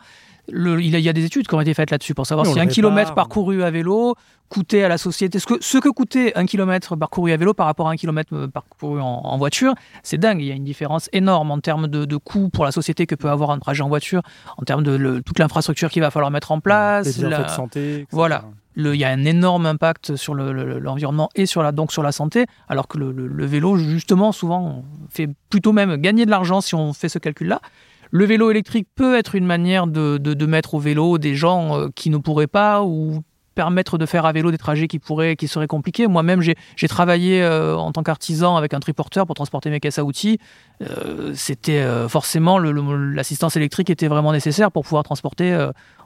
Le- il, y a, des études qui ont été faites là-dessus pour savoir si un kilomètre parcouru à vélo coûtait à la société. Ce que, ce que coûtait un kilomètre parcouru à vélo par rapport à un kilomètre euh, parcouru en, en voiture, c'est dingue. Il y a une différence énorme en termes de, de coût pour la société que peut avoir un trajet en voiture, en termes de le- toute l'infrastructure qu'il va falloir mettre en place. La- de santé, etc. Voilà. Le- Il y a un énorme impact sur le- le- l'environnement et sur la, donc sur la santé, alors que le vélo, justement, souvent, fait plutôt même gagner de l'argent si on fait ce calcul-là. Le vélo électrique peut être une manière de, de- de mettre au vélo des gens euh, qui ne pourraient pas ou permettre de faire à vélo des trajets qui pourraient qui seraient compliqués. Moi-même, j'ai travaillé euh, en tant qu'artisan avec un triporteur pour transporter mes caisses à outils. Euh, C'était euh, forcément l'assistance électrique était vraiment nécessaire pour pouvoir transporter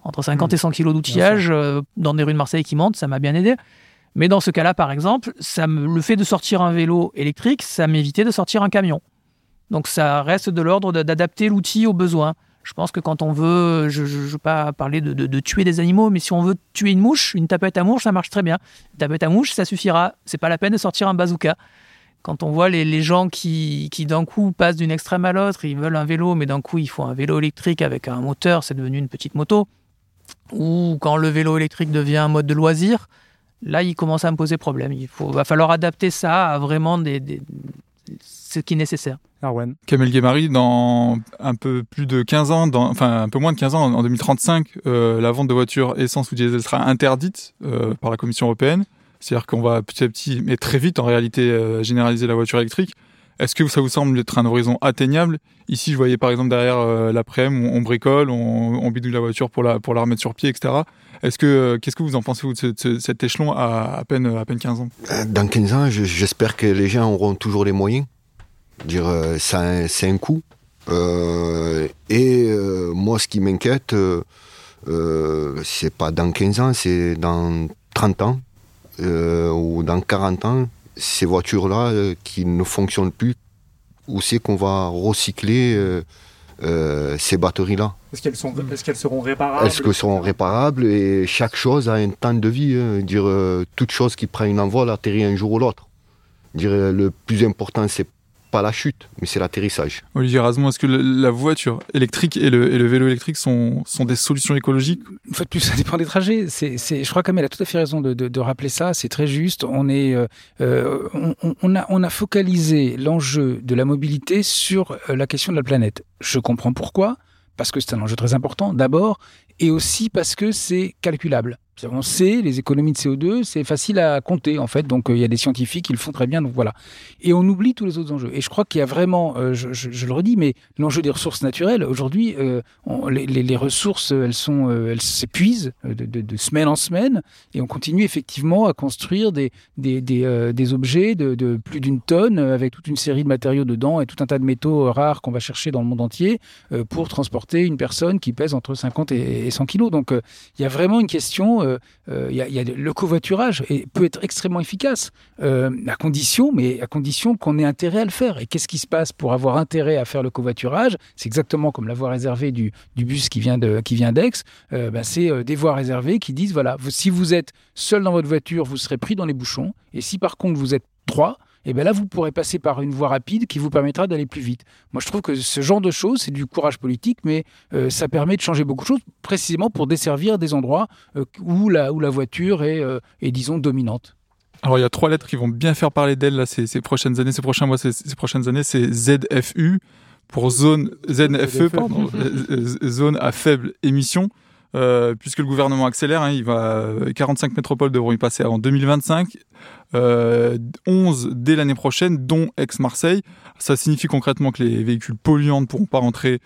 entre 50 et 100 kilos d'outillage dans des rues de Marseille qui montent. Ça m'a bien aidé. Mais dans ce cas-là, par exemple, ça me- le fait de sortir un vélo électrique, ça m'évitait de sortir un camion. Donc ça reste de l'ordre d'adapter l'outil aux besoins. Je pense que quand on veut, je ne veux pas parler de, tuer des animaux, mais si on veut tuer une mouche, une tapette à mouche, ça marche très bien. Une tapette à mouche, ça suffira. C'est pas la peine de sortir un bazooka. Quand on voit les, gens qui, qui d'un coup passent d'une extrême à l'autre, ils veulent un vélo, mais d'un coup ils font un vélo électrique avec un moteur, c'est devenu une petite moto. Ou quand le vélo électrique devient un mode de loisir, là il commence à me poser problème. Il faut, va falloir adapter ça à vraiment des- ce qui est nécessaire. Arwen. Kamel Guémari, dans un peu plus de 15 ans, dans, enfin un peu moins de 15 ans, en 2035, euh, la vente de voitures essence ou diesel sera interdite euh, par la Commission européenne. C'est-à-dire qu'on va petit à petit, mais très vite en réalité, euh, généraliser la voiture électrique. Est-ce que ça vous semble être un horizon atteignable? Ici, je voyais par exemple derrière euh, l'après-midi, on, on bricole, on, on bidouille la voiture pour la, pour la remettre sur pied, etc. Est-ce que, euh, qu'est-ce que vous en pensez vous, de ce- de cet échelon à à peine, à peine 15 ans? Dans 15 ans, je- j'espère que les gens auront toujours les moyens. Dire, euh, ça c'est un coût. Euh, et euh, moi, ce qui m'inquiète, euh, c'est pas dans 15 ans, c'est dans 30 ans ou dans 40 ans, ces voitures-là qui ne fonctionnent plus, où c'est qu'on va recycler ces batteries-là? Est-ce qu'elles sont, est-ce qu'elles seront réparables? Est-ce qu'elles seront réparables? Et chaque chose a un temps de vie. hein. Dire, toute chose qui prend une envol atterrit un jour ou l'autre. Dire, le plus important, c'est pas la chute, mais c'est l'atterrissage. Olivier Rasmont, est-ce que le- la voiture électrique et le, et le vélo électrique sont, sont des solutions écologiques? Une fois de plus, ça dépend des trajets. C'est, c'est, je crois qu'Amel a tout à fait raison de, de, de rappeler ça. C'est très juste. On est, euh, euh, on, on- on a, on a focalisé l'enjeu de la mobilité sur euh, la question de la planète. Je comprends pourquoi. Parce que c'est un enjeu très important, d'abord, et aussi parce que c'est calculable. On sait, les économies de CO2, c'est facile à compter, en fait. Donc, euh, il y a des scientifiques qui le font très bien. Donc, voilà. Et on oublie tous les autres enjeux. Et je crois qu'il y a vraiment, euh, je, le redis, mais l'enjeu des ressources naturelles, aujourd'hui, euh, les, ressources, elles sont, elles s'épuisent de, semaine en semaine. Et on continue effectivement à construire des, des, des, objets de, plus d'une tonne, avec toute une série de matériaux dedans et tout un tas de métaux rares qu'on va chercher dans le monde entier pour transporter une personne qui pèse entre 50 et et 100 kilos. Donc, il y a vraiment une question. Euh, euh, y a, le covoiturage et peut être extrêmement efficace, euh, à condition, mais à condition qu'on ait intérêt à le faire. Et qu'est-ce qui se passe pour avoir intérêt à faire le covoiturage? C'est exactement comme la voie réservée du, bus qui vient de qui vient d'Aix. Euh, ben, c'est des voies réservées qui disent voilà, si vous êtes seul dans votre voiture, vous serez pris dans les bouchons. Et si par contre vous êtes trois, et bien là, vous pourrez passer par une voie rapide qui vous permettra d'aller plus vite. Moi, je trouve que ce genre de choses, c'est du courage politique, mais euh, ça permet de changer beaucoup de choses, précisément pour desservir des endroits euh, où, la, où la voiture est, euh, est, disons, dominante. Alors il y a trois lettres qui vont bien faire parler d'elle là ces, ces prochaines années, ces prochains mois, ces, ces prochaines années, c'est ZFU pour zone ZFE pardon, euh, euh, zone à faible émission. Euh, puisque le gouvernement accélère, hein, il va 45 métropoles devront y passer avant 2025, euh, 11 dès l'année prochaine, dont Aix-Marseille. Ça signifie concrètement que les véhicules polluants ne pourront pas rentrer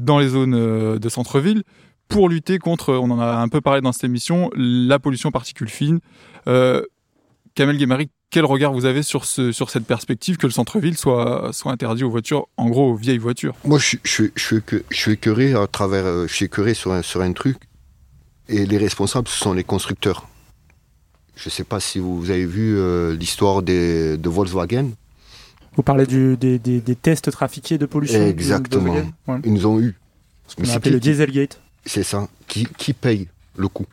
dans les zones euh, de centre-ville pour lutter contre, on en a un peu parlé dans cette émission, la pollution particules fines. Euh, Kamel Guémari, quel regard vous avez sur, ce, sur cette perspective que le centre-ville soit, soit interdit aux voitures, en gros aux vieilles voitures? Moi, je, je, je, suis écœuré- à travers, euh, je sur sur un truc, et les responsables, ce sont les constructeurs. Je ne sais pas si vous avez vu euh, l'histoire des- de Volkswagen. Vous parlez du- des, des- des tests trafiqués de pollution de Exactement. Ouais. Ils nous ont eu. Qu'on a appelé le Dieselgate. C'est ça. Qui, qui paye le coût?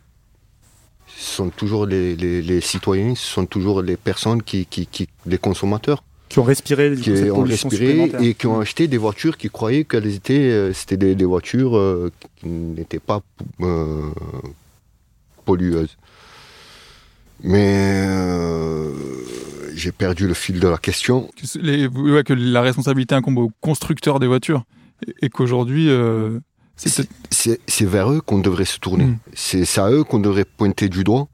Ce sont toujours les, les- les citoyens, ce sont toujours les personnes qui, qui, qui les consommateurs Qui ont respiré du coup, qui cette ont respiré et qui ont acheté des voitures qui croyaient qu'elles étaient euh, c'était des, des voitures euh, qui n'étaient pas euh, pollueuses. Mais euh, j'ai perdu le fil de la question. que, les- ouais, que la responsabilité incombe aux constructeurs des voitures et, et qu'aujourd'hui, euh, c'est peut-être- C'est c'est vers eux qu'on devrait se tourner. Mm. C'est c'est à eux qu'on devrait pointer du doigt.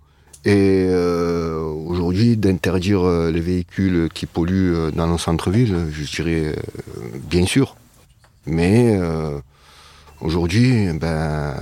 Et euh, aujourd'hui, d'interdire euh, les véhicules qui polluent euh, dans nos centres-villes, je dirais bien sûr. Mais aujourd'hui, ben,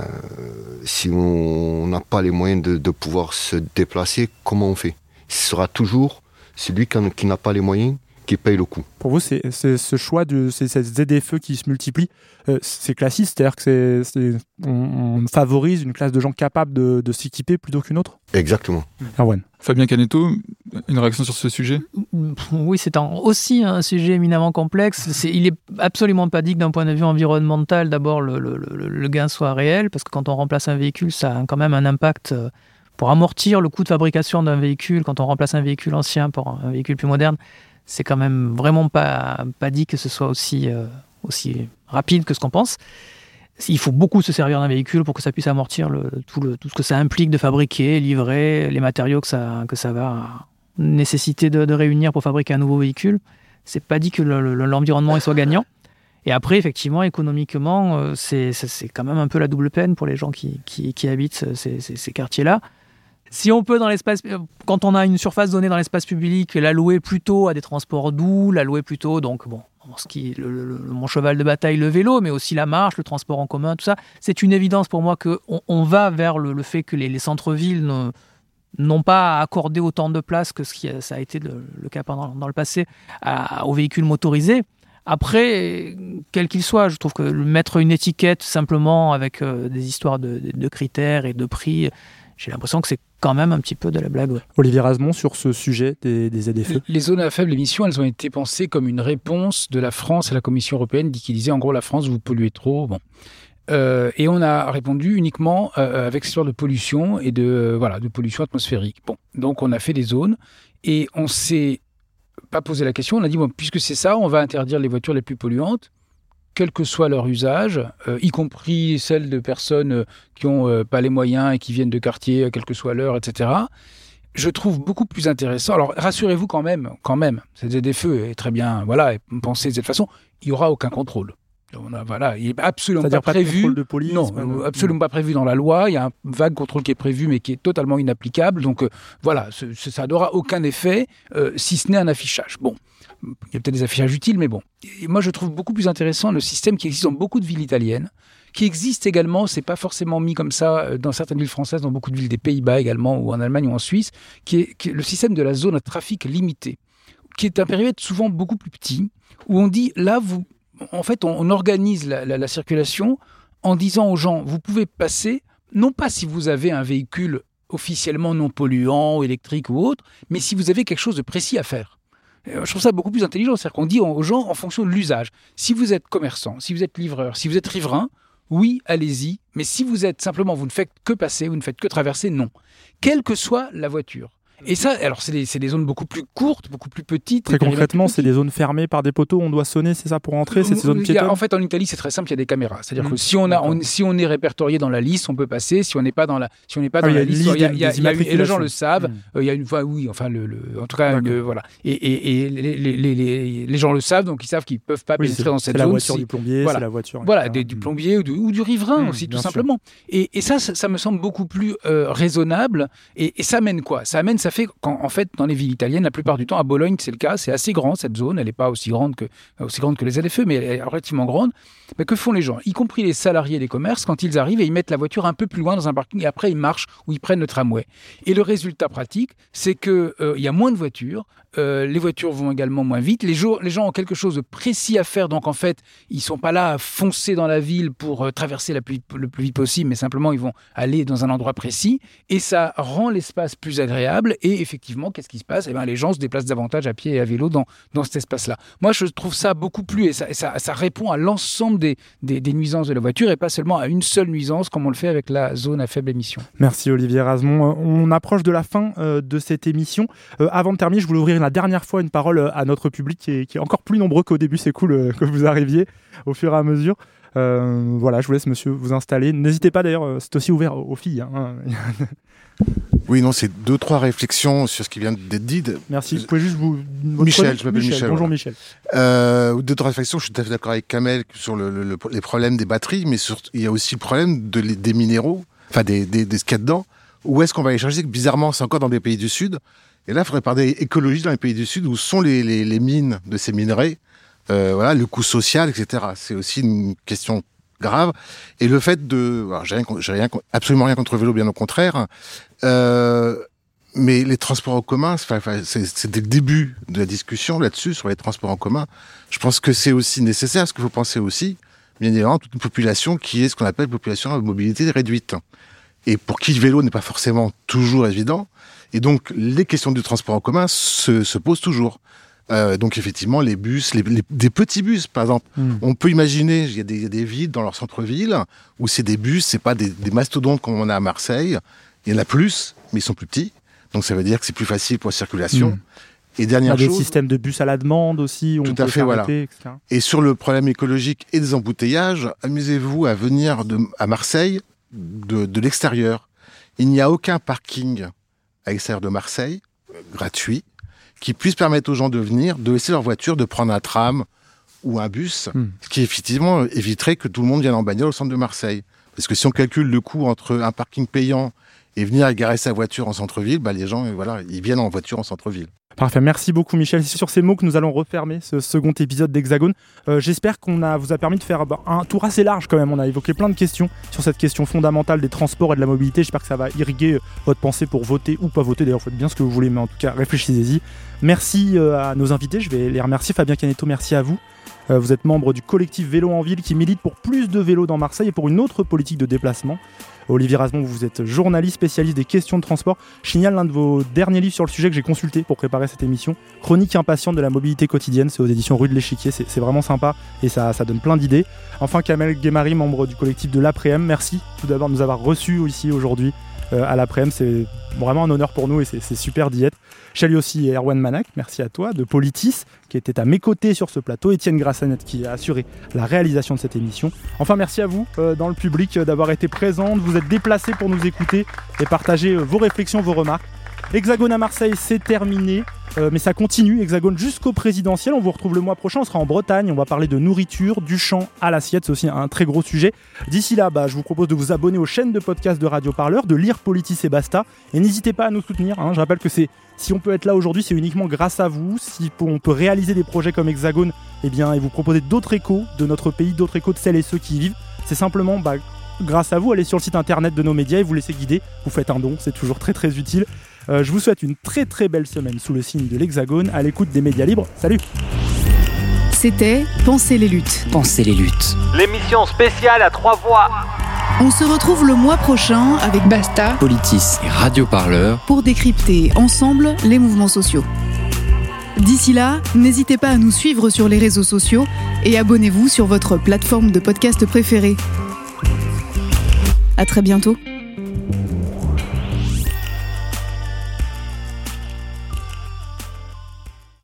si on n'a pas les moyens de, de pouvoir se déplacer, comment on fait? Ce sera toujours celui qui n'a pas les moyens qui paye le coup. Pour vous, c'est c'est ce choix de c'est cette ZFE qui se multiplie, euh, c'est classiste, c'est-à-dire que c'est c'est- on, on favorise une classe de gens capables de, de s'équiper plutôt qu'une autre? Exactement. Erwan. Fabien Canetto, une réaction sur ce sujet? Oui, c'est un- aussi un sujet éminemment complexe. C'est- il est absolument pas dit que d'un point de vue environnemental, d'abord le, le- le- le gain soit réel, parce que quand on remplace un véhicule, ça a quand même un impact euh, pour amortir le coût de fabrication d'un véhicule. Quand on remplace un véhicule ancien pour un véhicule plus moderne, c'est quand même vraiment pas, pas dit que ce soit aussi, euh, aussi rapide que ce qu'on pense. Il faut beaucoup se servir d'un véhicule pour que ça puisse amortir le- tout, le- tout ce que ça implique de fabriquer, livrer, les matériaux que ça, que ça va nécessiter de, réunir pour fabriquer un nouveau véhicule. C'est pas dit que le- le- l'environnement il soit gagnant. Et après, effectivement, économiquement, euh, c'est quand même un peu la double peine pour les gens qui, qui, qui habitent ces- ces quartiers-là. Si on peut dans l'espace, quand on a une surface donnée dans l'espace public, la louer plutôt à des transports doux, la louer plutôt, donc bon, ce qui le, le, mon cheval de bataille, le vélo, mais aussi la marche, le transport en commun, tout ça, c'est une évidence pour moi qu'on on va vers le, le fait que les, les centres-villes n'ont pas accordé autant de place que ce qui ça a été le, le cas dans le passé aux véhicules motorisés. Après, quel qu'il soit, je trouve que mettre une étiquette simplement avec euh, des histoires de, critères et de prix, j'ai l'impression que c'est quand même un petit peu de la blague. Ouais. Olivier Rasmont, sur ce sujet des, des ZFE Les zones à faible émission, elles ont été pensées comme une réponse de la France à la Commission européenne qui disait en gros la France, vous polluez trop. Bon. Euh, et on a répondu uniquement euh, avec cette histoire de pollution et de, euh, voilà, de pollution atmosphérique. Bon, donc on a fait des zones et on s'est pas posé la question. On a dit bon, puisque c'est ça, on va interdire les voitures les plus polluantes, quel que soit leur usage, euh, y compris celles de personnes euh, qui n'ont euh, pas les moyens et qui viennent de quartiers, quelle que soit l'heure, etc. Je trouve beaucoup plus intéressant. Alors rassurez-vous quand même, quand même, cette ZFE est très bien, voilà, pensée de cette façon. Il y aura aucun contrôle. On a, voilà, il n'est absolument pas, pas prévu. De police, non, absolument pas prévu dans la loi. Il y a un vague contrôle qui est prévu, mais qui est totalement inapplicable. Donc euh, voilà, ce, ça n'aura aucun effet, euh, si ce n'est un affichage. Bon, il y a peut-être des affichages utiles, mais bon. Moi, je trouve beaucoup plus intéressant le système qui existe dans beaucoup de villes italiennes, qui existe également, c'est pas forcément mis comme ça euh, dans certaines villes françaises, dans beaucoup de villes des Pays-Bas également, ou en Allemagne ou en Suisse, qui est, le système de la zone à trafic limité, qui est un périmètre souvent beaucoup plus petit, où on dit là, en fait, on, organise la, la, circulation en disant aux gens, vous pouvez passer, non pas si vous avez un véhicule officiellement non polluant, électrique ou autre, mais si vous avez quelque chose de précis à faire. Je trouve ça beaucoup plus intelligent, c'est-à-dire qu'on dit aux gens en fonction de l'usage. Si vous êtes commerçant, si vous êtes livreur, si vous êtes riverain, oui, allez-y, mais si vous êtes simplement, vous ne faites que passer, vous ne faites que traverser, non. Quelle que soit la voiture. Et ça, alors c'est des, des, zones beaucoup plus courtes, beaucoup plus petites. Très concrètement, c'est des zones fermées par des poteaux, on doit sonner, c'est ça pour entrer, c'est ces zones piétonnes. En fait, en Italie, c'est très simple, il y a des caméras. C'est-à-dire mmh. que si on, a, on, si on est répertorié dans la liste, on peut passer. Si on n'est pas dans la, si on n'est pas ah, dans la liste, il y a, y a, y et les gens le savent. Mmh. Euh, il y a une fois, oui, enfin, le, le en tout cas, une, voilà. Et, et, et les, les, les, les, gens le savent, donc ils savent qu'ils peuvent pas Oui, pénétrer c'est- dans c'est cette la zone. voiture si- du plombier, voilà. c'est la voiture, Voilà, des- du plombier ou du, ou du riverain aussi, tout simplement. Et, ça, ça, me semble beaucoup plus euh, raisonnable. Et, et ça amène quoi? Ça amène, ça fait qu'en en fait, dans les villes italiennes, la plupart du temps, à Bologne, c'est le cas, c'est assez grand cette zone. Elle n'est pas aussi grande que aussi grande que les ZFE, mais elle est relativement grande. Que font les gens, y compris les salariés des commerces, quand ils arrivent et ils mettent la voiture un peu plus loin dans un parking et après ils marchent ou ils prennent le tramway? Et le résultat pratique, c'est que euh, y a moins de voitures. euh, les voitures vont également moins vite. Les, gens ont quelque chose de précis à faire, donc en fait, ils sont pas là à foncer dans la ville pour euh, traverser la plus, le plus vite possible, mais simplement ils vont aller dans un endroit précis. Et ça rend l'espace plus agréable. Et effectivement, qu'est-ce qui se passe? Eh ben, les gens se déplacent davantage à pied et à vélo dans, dans cet espace-là. Moi, je trouve ça beaucoup plus, et ça, ça, répond à l'ensemble des, nuisances de la voiture et pas seulement à une seule nuisance comme on le fait avec la zone à faible émission. Merci Olivier Rasmont. Euh, On approche de la fin euh, de cette émission. Euh, avant de terminer, je voulais ouvrir la dernière fois une parole à notre public qui est, encore plus nombreux qu'au début. C'est cool que vous arriviez au fur et à mesure. Euh, voilà, je vous laisse monsieur vous installer. N'hésitez pas d'ailleurs, euh, c'est aussi ouvert aux filles. hein. Oui, non, c'est deux, trois réflexions sur ce qui vient d'être dit. Merci. Vous pouvez juste vous. Michel, je m'appelle Michel. Bonjour. Michel. Euh, deux, trois réflexions. Je suis tout à fait d'accord avec Kamel sur le, le- le- les problèmes des batteries, mais il y a aussi le problème de, des minéraux, enfin des, des, des ce qu'il y a dedans. Où est-ce qu'on va les chercher? Bizarrement, c'est encore dans des pays du Sud. Et là, il faudrait parler écologie dans les pays du Sud, où sont les, les, les mines de ces minerais, voilà, le coût social, etc. C'est aussi une question grave. Et le fait de, j'ai rien, rien, absolument rien contre le vélo, bien au contraire. Euh, mais les transports en commun, c'est le début de la discussion là-dessus sur les transports en commun. Je pense que c'est aussi nécessaire, parce qu'il faut penser aussi, bien évidemment, toute une population qui est ce qu'on appelle population à mobilité réduite, et pour qui le vélo n'est pas forcément toujours évident. Et donc, les questions du transport en commun se, se posent toujours. Euh, donc effectivement, les bus, les, les- des petits bus, par exemple, Mm. on peut imaginer, il y, a des, il y a des villes dans leur centre-ville où c'est des bus, c'est pas des, des mastodontes comme on a à Marseille. Il y en a plus, mais ils sont plus petits. Donc ça veut dire que c'est plus facile pour la circulation. Mm. Et Il y a dernière des chose, systèmes de bus à la demande aussi. Où tout on peut à fait, voilà. etc. Et sur le problème écologique et des embouteillages, amusez-vous à venir de, à Marseille de, de l'extérieur. Il n'y a aucun parking à l'extérieur de Marseille, euh, gratuit, qui puisse permettre aux gens de venir, de laisser leur voiture, de prendre un tram ou un bus, Hmm. ce qui effectivement éviterait que tout le monde vienne en bagnole au centre de Marseille. Parce que si on calcule le coût entre un parking payant et venir garer sa voiture en centre-ville, bah, les gens, voilà, ils viennent en voiture en centre-ville. Parfait, merci beaucoup Michel. C'est sur ces mots que nous allons refermer ce second épisode d'Hexagone. Euh, J'espère qu'on vous a permis de faire un tour assez large quand même. On a évoqué plein de questions sur cette question fondamentale des transports et de la mobilité. J'espère que ça va irriguer euh, votre pensée pour voter ou pas voter. D'ailleurs, faites bien ce que vous voulez, mais en tout cas, réfléchissez-y. Merci euh, à nos invités. Je vais les remercier. Fabien Canetto, merci à vous. Vous êtes membre du collectif Vélo en Ville qui milite pour plus de vélos dans Marseille et pour une autre politique de déplacement. Olivier Rasmont, vous êtes journaliste spécialiste des questions de transport. Je signale l'un de vos derniers livres sur le sujet que j'ai consulté pour préparer cette émission. Chronique impatiente de la mobilité quotidienne, c'est aux éditions Rue de l'Échiquier, c'est vraiment sympa et ça, donne plein d'idées. Enfin, Kamel Guémari, membre du collectif de l'après-m, merci tout d'abord de nous avoir reçus ici aujourd'hui à l'après-m. C'est vraiment un honneur pour nous et c'est super d'y être. Salut aussi Erwan Manac, merci à toi, de Politis, qui était à mes côtés sur ce plateau, Étienne Grassanet qui a assuré la réalisation de cette émission. Enfin, merci à vous euh, dans le public euh, d'avoir été présents, de vous être déplacés pour nous écouter et partager euh, vos réflexions, vos remarques. Hexagone à Marseille, c'est terminé. Euh, mais ça continue, Hexagone jusqu'au présidentiel. On vous retrouve le mois prochain, on sera en Bretagne, on va parler de nourriture, du champ à l'assiette, c'est aussi un très gros sujet. D'ici là, bah, je vous propose de vous abonner aux chaînes de podcast de Radio Parleur, de lire Politis et Basta, et n'hésitez pas à nous soutenir. hein. Je rappelle que si on peut être là aujourd'hui, c'est uniquement grâce à vous. Si on peut réaliser des projets comme Hexagone, eh bien, et vous proposer d'autres échos de notre pays, d'autres échos de celles et ceux qui y vivent, c'est simplement bah, grâce à vous. Allez sur le site internet de nos médias et vous laissez guider. Vous faites un don, c'est toujours très très utile. Euh, je vous souhaite une très très belle semaine sous le signe de l'Hexagone, à l'écoute des médias libres. Salut C'était Penser les luttes. Pensez les luttes. L'émission spéciale à trois voix. On se retrouve le mois prochain avec Basta Politis et Radio Parleur. pour décrypter ensemble les mouvements sociaux. D'ici là, n'hésitez pas à nous suivre sur les réseaux sociaux et abonnez-vous sur votre plateforme de podcast préférée. À très bientôt.